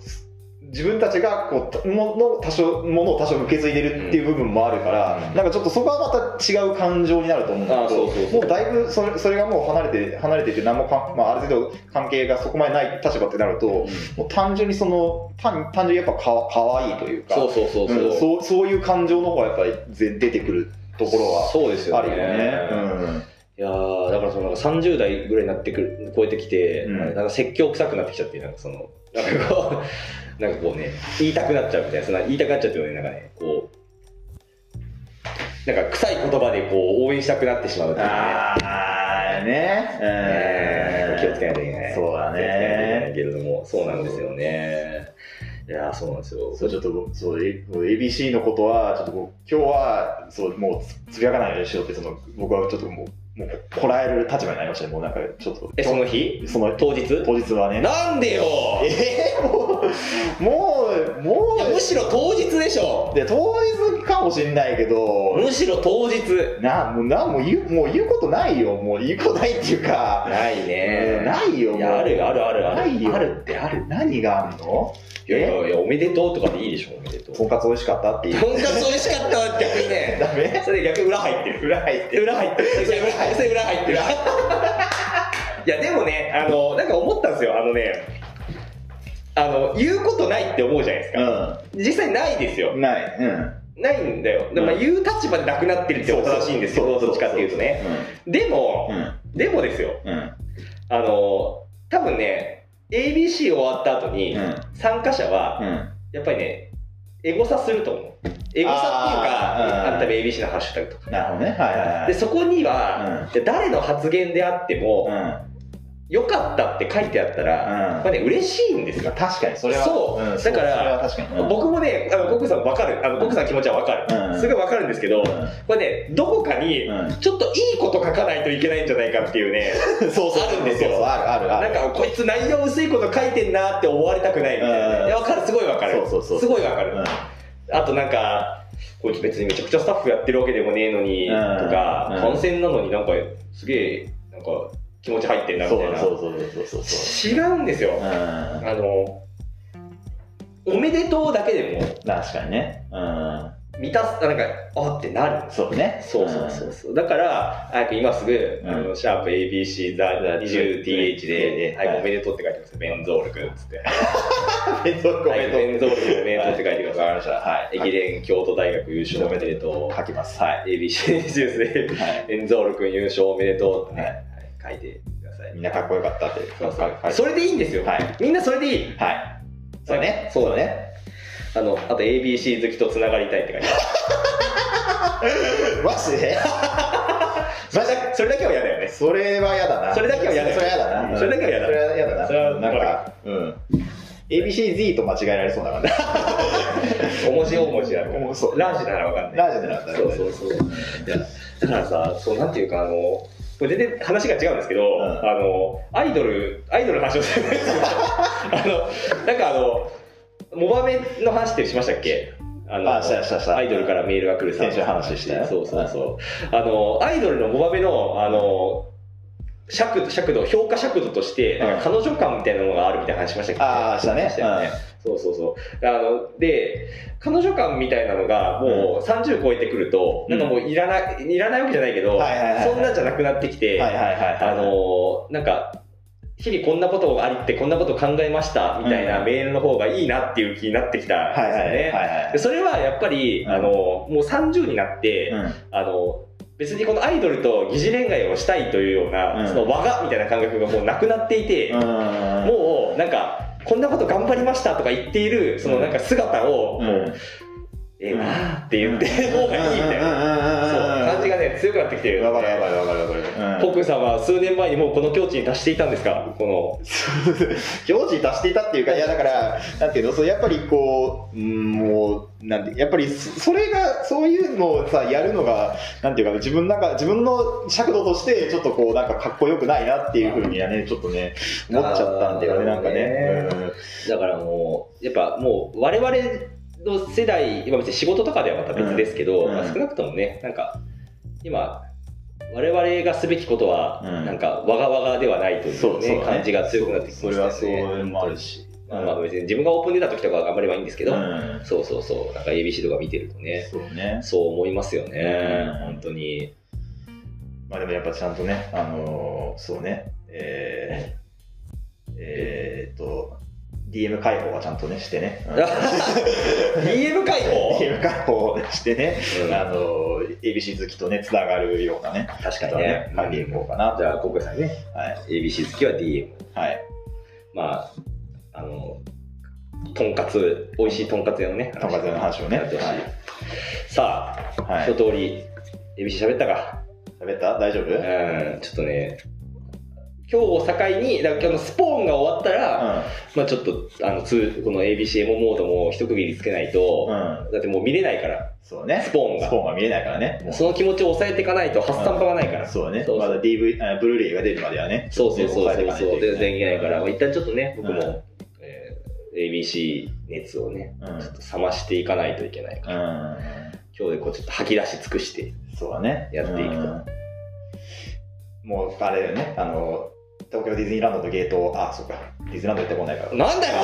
Speaker 1: 自分たちがこうもの多少ものを多少受け継いでるっていう部分もあるから、
Speaker 2: うん
Speaker 1: なんかちょっとそこはまた違う感情になると思うんだ
Speaker 2: あ
Speaker 1: けどもうだいぶそれそれがもう離れて離れていて何もか、まあ、ある程度関係がそこまでない立場ってなると、もう単純にその単単純にやっぱかわかわいいというか
Speaker 2: そうそうそうそう。
Speaker 1: うんそうそういう感情の方がやっぱりぜ出てくるところは
Speaker 2: そうですよね。
Speaker 1: あるよね。
Speaker 2: いやーだからそのなんか30代ぐらいになってくる超えてきて、
Speaker 1: うん
Speaker 2: なんか説教臭くなってきちゃってなんかそのなんかこうなんかこうね言いたくなっちゃうみたいなその言いたくなっちゃってるよねなんかねこうなんか臭い言葉でこう応援したくなってしまうっていうね。
Speaker 1: ああね。
Speaker 2: ね気をつけないといけない。
Speaker 1: そうだ
Speaker 2: 気をつけないといけない
Speaker 1: ね
Speaker 2: けれどもそうなんですよね。いやーそうなんですよ。
Speaker 1: そうちょっとそう ABC のことはちょっと今日はそうもうつつぶやかないようにしようってその僕はちょっともうもうこらえる立場になりましたね。もうなんかちょっと。
Speaker 2: えその日？
Speaker 1: その
Speaker 2: 当日？
Speaker 1: 当日はね。
Speaker 2: なんでよ！
Speaker 1: えー、もうもうも
Speaker 2: いやむしろ当日でしょ！
Speaker 1: うで当日かもしれないけど。
Speaker 2: むしろ当日。
Speaker 1: なもうなもう言うもう言うことないよ。もう言うことないっていうか。
Speaker 2: ないね。
Speaker 1: うんないよもう。
Speaker 2: いやあるあるあるある。
Speaker 1: ないよ。あるってある。何があるの？
Speaker 2: いやいやいやおめでとうとかでいいでしょおめでとう。
Speaker 1: とんかつ美味しかったっていう。
Speaker 2: とんかつ美味しかったわ逆にね。<laughs>
Speaker 1: ダメ？
Speaker 2: それ逆に裏入ってる。
Speaker 1: 裏入って
Speaker 2: 裏入ってる。それ裏裏入ってる。<laughs> いやでもねあのなんか思ったんですよ。あのねあの言うことないって思うじゃないですか、実際ないですよ。
Speaker 1: うんない。うん。
Speaker 2: ないんだよ。でも言う立場でなくなってるってことらしいんですよ。どっちかっていう。とね。でも、
Speaker 1: うん。
Speaker 2: でもですよ。
Speaker 1: うん。
Speaker 2: あの多分ね ABC 終わった後に、
Speaker 1: うん。
Speaker 2: 参加者は、
Speaker 1: うん。
Speaker 2: やっぱりね、エゴサすると思う。エゴサっていうか、
Speaker 1: うん。
Speaker 2: あんた ABC のハッシュタグとか。
Speaker 1: なるほどね。はいはいはい。
Speaker 2: で、そこには、じゃあ誰の発言であっても、
Speaker 1: うん
Speaker 2: 良かったって書いてあったら、
Speaker 1: うん。
Speaker 2: これね、嬉しいんですよ。
Speaker 1: 確かにそれは。
Speaker 2: そう。
Speaker 1: うん
Speaker 2: だから
Speaker 1: かに。うん。
Speaker 2: 僕もね、あの、コックさんわかる。あの、コックさんの気持ちはわかる。
Speaker 1: うん。
Speaker 2: すごいわかるんですけど、これね、どこかに、
Speaker 1: うん。
Speaker 2: ちょっといいこと書かないといけないんじゃないかっていうね、
Speaker 1: そうそう
Speaker 2: あるんですよ。
Speaker 1: そうそうあるあるある。
Speaker 2: なんか、こいつ内容薄いこと書いてんなって思われたくないみたいな。わかる、すごいわかる。
Speaker 1: そうそうそう。
Speaker 2: すごいわかる。
Speaker 1: うん。
Speaker 2: あとなんか、こいつ別にめちゃくちゃスタッフやってるわけでもねえのに、
Speaker 1: うん。
Speaker 2: とか、
Speaker 1: うん。
Speaker 2: 感染なのになんかすげえ、なんか気持ち入ってんなみ
Speaker 1: そ
Speaker 2: たいうな。
Speaker 1: そうそうそうそうそう
Speaker 2: 違うんですよ。
Speaker 1: うん。
Speaker 2: あの、おめでとうだけでも
Speaker 1: 確かにね。うん。
Speaker 2: 満たす、なんか、あってなる。
Speaker 1: そうね。
Speaker 2: そうそうそうそう。だから、早く今すぐ、
Speaker 1: うん。
Speaker 2: あの、シャープ ABC ザ 20th で、
Speaker 1: はい。
Speaker 2: はい、おめでとうって書いてます。ベンゾール君っつって。
Speaker 1: 弁当ご
Speaker 2: はい、
Speaker 1: めん。と
Speaker 2: ベンゾール君おめでとうって書いてください。
Speaker 1: わかりましたはい。
Speaker 2: 駅伝京都大学優勝おめでとう。
Speaker 1: 書きます。はい。
Speaker 2: ABC ジュースで、
Speaker 1: はい。
Speaker 2: エンゾール君優勝おめでとうってね、
Speaker 1: は
Speaker 2: はい書いてください。
Speaker 1: みんなかっこよかったって。
Speaker 2: そうそう。それでいいんですよ。
Speaker 1: はい。
Speaker 2: みんなそれでいい。
Speaker 1: はい。そうね。
Speaker 2: そうだね。あの、あと ABC 好きとつながりたいって書いてある。<laughs>
Speaker 1: マジで？<laughs>
Speaker 2: それだそれだけは嫌だよね。
Speaker 1: それは嫌だな。
Speaker 2: それだけは嫌だよ
Speaker 1: それは嫌だな。
Speaker 2: それだけは嫌だ。
Speaker 1: それは嫌だな。
Speaker 2: それは
Speaker 1: なんかうん。ABCZ と間違えられそうだからね
Speaker 2: お文字大文字あるから。
Speaker 1: うんそう
Speaker 2: ラージならわかんない。
Speaker 1: ラージでなんだ
Speaker 2: そうそうそう。いや、だからさ、そう、なんていうか、あの、全然話が違うんですけど、
Speaker 1: ん。
Speaker 2: あの、アイドル、アイドルの話をする。んですよ。あの、なんかあの、モバメの話ってしましたっけ？あのアイドルからメールが来る
Speaker 1: 先週話したよ。
Speaker 2: そうそうそう。あの、アイドルのモバメの、あの、尺度、尺度、評価尺度として、彼女感みたいなのがあるみたいな話しましたっけ？
Speaker 1: ああしたね。
Speaker 2: よね。そうそうそう。あの、で、彼女感みたいなのがもう30超えてくると、
Speaker 1: うん
Speaker 2: なんかもういらない、いらないわけじゃないけど、そんなんじゃなくなってきて、あの、なんか、日々こんなことがありってこんなこと考えましたみたいな
Speaker 1: うん。
Speaker 2: メールの方がいいなっていう気になってきたんですよ
Speaker 1: はいはいはい
Speaker 2: ね。それはやっぱり、
Speaker 1: うん。
Speaker 2: あの、もう30になって、
Speaker 1: うん。
Speaker 2: あの、別にこのアイドルと疑似恋愛をしたいというような、
Speaker 1: うん。
Speaker 2: その我がみたいな感覚がもうなくなっていて、
Speaker 1: うん。
Speaker 2: もうなんかこんなこと頑張りましたとか言っているそのなんか姿をええなーって言ってる方がいいみたいな、そう感じがね強くなってきてる
Speaker 1: わかるわかるわかるわかる
Speaker 2: ポックさんは数年前にもうこの境地に達していたんですか？こ <laughs>
Speaker 1: 境地に達していたっていうか、い。やだから、なんていうの、そうやっぱりこう、うんもう、なんて、やっぱりそそれが、そういうのをさ、やるのが、なんていうか、自分なんか、自分の尺度として、ちょっとこう、なんかかっこよくないなっていうふうにはね、ちょっとね、思っちゃったんだよね、なんかね。
Speaker 2: だからもうやっぱもう我々の世代、今別に仕事とかではまた別ですけど、
Speaker 1: うん。
Speaker 2: まあ少なくともね、なんか、今、我々がすべきことは、
Speaker 1: うん。
Speaker 2: なんか、わがわがではないという,、ね
Speaker 1: そうそうだね。
Speaker 2: 感じが強くなってきましたよね。
Speaker 1: それはそうもあるし。
Speaker 2: まあまあ別に自分がオープン出た時とか頑張ればいいんですけど、
Speaker 1: うん。
Speaker 2: そうそうそう、なんか ABC とか見てるとね、
Speaker 1: そうね。
Speaker 2: そう思いますよね、
Speaker 1: うん。
Speaker 2: 本当に。
Speaker 1: まあでもやっぱちゃんとね、あのーそうね、えー、DM 開放はちゃんとね、してね。うん
Speaker 2: DM 解放？<laughs>
Speaker 1: DM 開放してね、
Speaker 2: うん
Speaker 1: あのー ABC 好きとね、つながるようなね、
Speaker 2: 確かにね。
Speaker 1: 書いていこうかな。
Speaker 2: じゃあ、国さんね、
Speaker 1: はい。
Speaker 2: ABC 好きは DM。
Speaker 1: はい。
Speaker 2: まあ、あの、とんかつ、美味しいとんかつ屋のね、
Speaker 1: とんかつ屋の話をねはい
Speaker 2: さあ、
Speaker 1: はい
Speaker 2: 一通り、ABC 喋ったか？
Speaker 1: 喋った？大丈夫？
Speaker 2: うん、ちょっとね、今日を境に、だからスポーンが終わったら、まあちょっと、あの、つこの ABCM モードも一区切りつけないと、
Speaker 1: うん。うん。
Speaker 2: だってもう見れないから、
Speaker 1: そうね。
Speaker 2: スポーンが
Speaker 1: スポーンが見えないからね。
Speaker 2: その気持ちを抑えていかないと発散場がないから。
Speaker 1: そうね。
Speaker 2: そうそう
Speaker 1: まだ DV、あブルーレイが出るまではね。
Speaker 2: そうそうそうそう
Speaker 1: 抑えていかないと
Speaker 2: 全然いけないから、まあ、一旦ちょっとね、僕も、
Speaker 1: うん
Speaker 2: えー ABC 熱をね、
Speaker 1: うん
Speaker 2: ちょっと冷ましていかないといけないから、
Speaker 1: うん。
Speaker 2: 今日でこうちょっと吐き出し尽くして、
Speaker 1: そうだね。
Speaker 2: やっていくと
Speaker 1: うんもう、あれだよね。あの、東京ディズニーランドとゲート、あ、そうか。ディズニーランド行ってこないから。
Speaker 2: なんだよ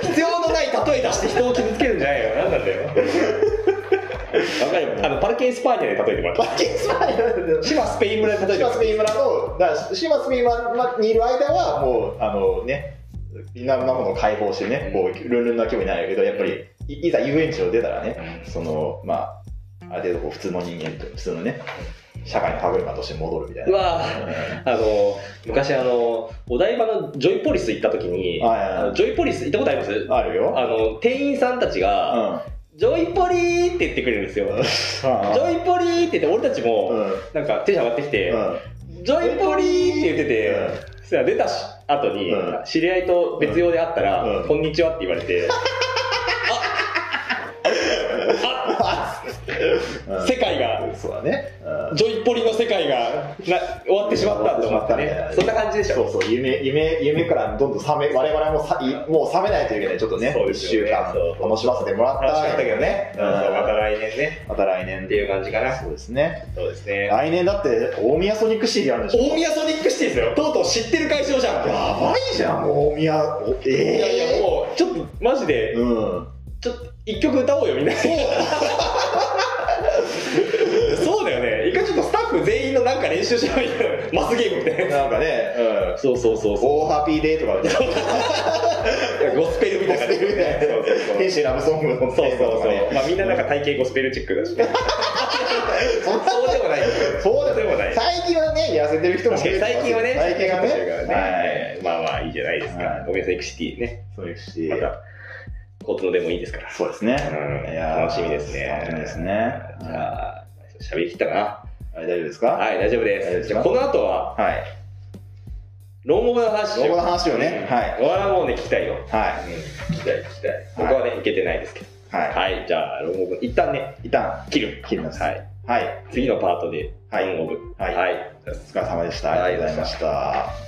Speaker 2: <laughs> 必要のない例え出して人を傷つけるんじゃないよ。なんなんだよ。あの、パルケンスパーニャで例えてもらった。
Speaker 1: ケースは
Speaker 2: 島スペイン村で例えてもらっ
Speaker 1: シマスペイン村の、だからシマスペイン村にいる間は、もう、あのね、いろんなものを解放してね、こう、ルンルンな気分になるけど、やっぱり、いいざ遊園地を出たらね、その、まあ、ある程度こう普通の人間と、普通のね、社会の歯車として戻るみたいな。
Speaker 2: あの、昔あの、お台場のジョイポリス行った時に、ジョイポリス行ったことあります？
Speaker 1: うんあるよ。
Speaker 2: あの、店員さんたちが、
Speaker 1: うん。
Speaker 2: ジョイポリーって言ってくれるんですよ。ジョイポリーって言って、俺たちも、
Speaker 1: うん。
Speaker 2: なんかテンション上がってきて、
Speaker 1: うん。
Speaker 2: ジョイポリーって言ってて、
Speaker 1: うん
Speaker 2: そしたら出たし後に、
Speaker 1: うん
Speaker 2: 知り合いと別用で会ったら、
Speaker 1: うん
Speaker 2: こんにちはって言われて、あ
Speaker 1: うん
Speaker 2: 世界が、
Speaker 1: そうだね。うん
Speaker 2: ジョイポリの世界がな終わってしまったと思ってね。そんな感じでしょ。
Speaker 1: そうそう、夢、夢、夢からどんどん冷め、我々もさいもう冷めないといけない。ちょっとね、
Speaker 2: ね
Speaker 1: 週間楽しませてもらった
Speaker 2: 楽しかったけどね。
Speaker 1: うん
Speaker 2: また来年ね。
Speaker 1: また来年
Speaker 2: っていう感じかな。
Speaker 1: そうですね。
Speaker 2: そうですね。
Speaker 1: 来年だって、大宮ソニックシティでやるんでしょ？
Speaker 2: 大宮ソニックシティですよ。とうとう知ってる会場じゃん。
Speaker 1: やばいじゃん、大宮。おえ
Speaker 2: いやい
Speaker 1: え
Speaker 2: や、もう、ちょっと、マジで、
Speaker 1: うん。
Speaker 2: ちょっと、一曲歌おうよ、みんな。そうのなんか練習しないよ。マスゲームみたいな。
Speaker 1: なんかね、うん。
Speaker 2: そうそうそうそう。
Speaker 1: Oh Happy Day とかで、<laughs>
Speaker 2: ゴスペルみたいな。
Speaker 1: 天使ラブソングの
Speaker 2: そうそうそう。まあみんななんか体型ゴスペルチックだしね。そうでもない。
Speaker 1: そう
Speaker 2: でもない。
Speaker 1: 最近はね、痩せてる人も
Speaker 2: 最近はね、
Speaker 1: 最近はね。
Speaker 2: はい。まあまあいいじゃないですか
Speaker 1: はい。
Speaker 2: ごめんなさい、エクシティね。
Speaker 1: そういうし
Speaker 2: また、交通のでもいいですから。
Speaker 1: そうですね。
Speaker 2: うん
Speaker 1: いやー
Speaker 2: 楽しみですね。
Speaker 1: 楽しみですね。
Speaker 2: じゃあ、喋りきったかな。
Speaker 1: あれ大丈夫ですか？
Speaker 2: はい、大丈夫です。じゃあこの後は、
Speaker 1: はい。
Speaker 2: ロンゴムの話
Speaker 1: の話をね、はい。
Speaker 2: これはもうね、聞きたいよ。
Speaker 1: は
Speaker 2: うん、聞きたい、聞きたい。僕はね、いけてないですけど。
Speaker 1: い。は
Speaker 2: はい、じゃあ、ロンゴム、一旦ね、
Speaker 1: い。一旦、
Speaker 2: 切る。
Speaker 1: 切ります。
Speaker 2: はい。
Speaker 1: はい。
Speaker 2: 次のパートで、
Speaker 1: はい
Speaker 2: ロンゴム。
Speaker 1: はい
Speaker 2: はい。
Speaker 1: お疲れ様でした。
Speaker 2: はい
Speaker 1: ありがとうございました。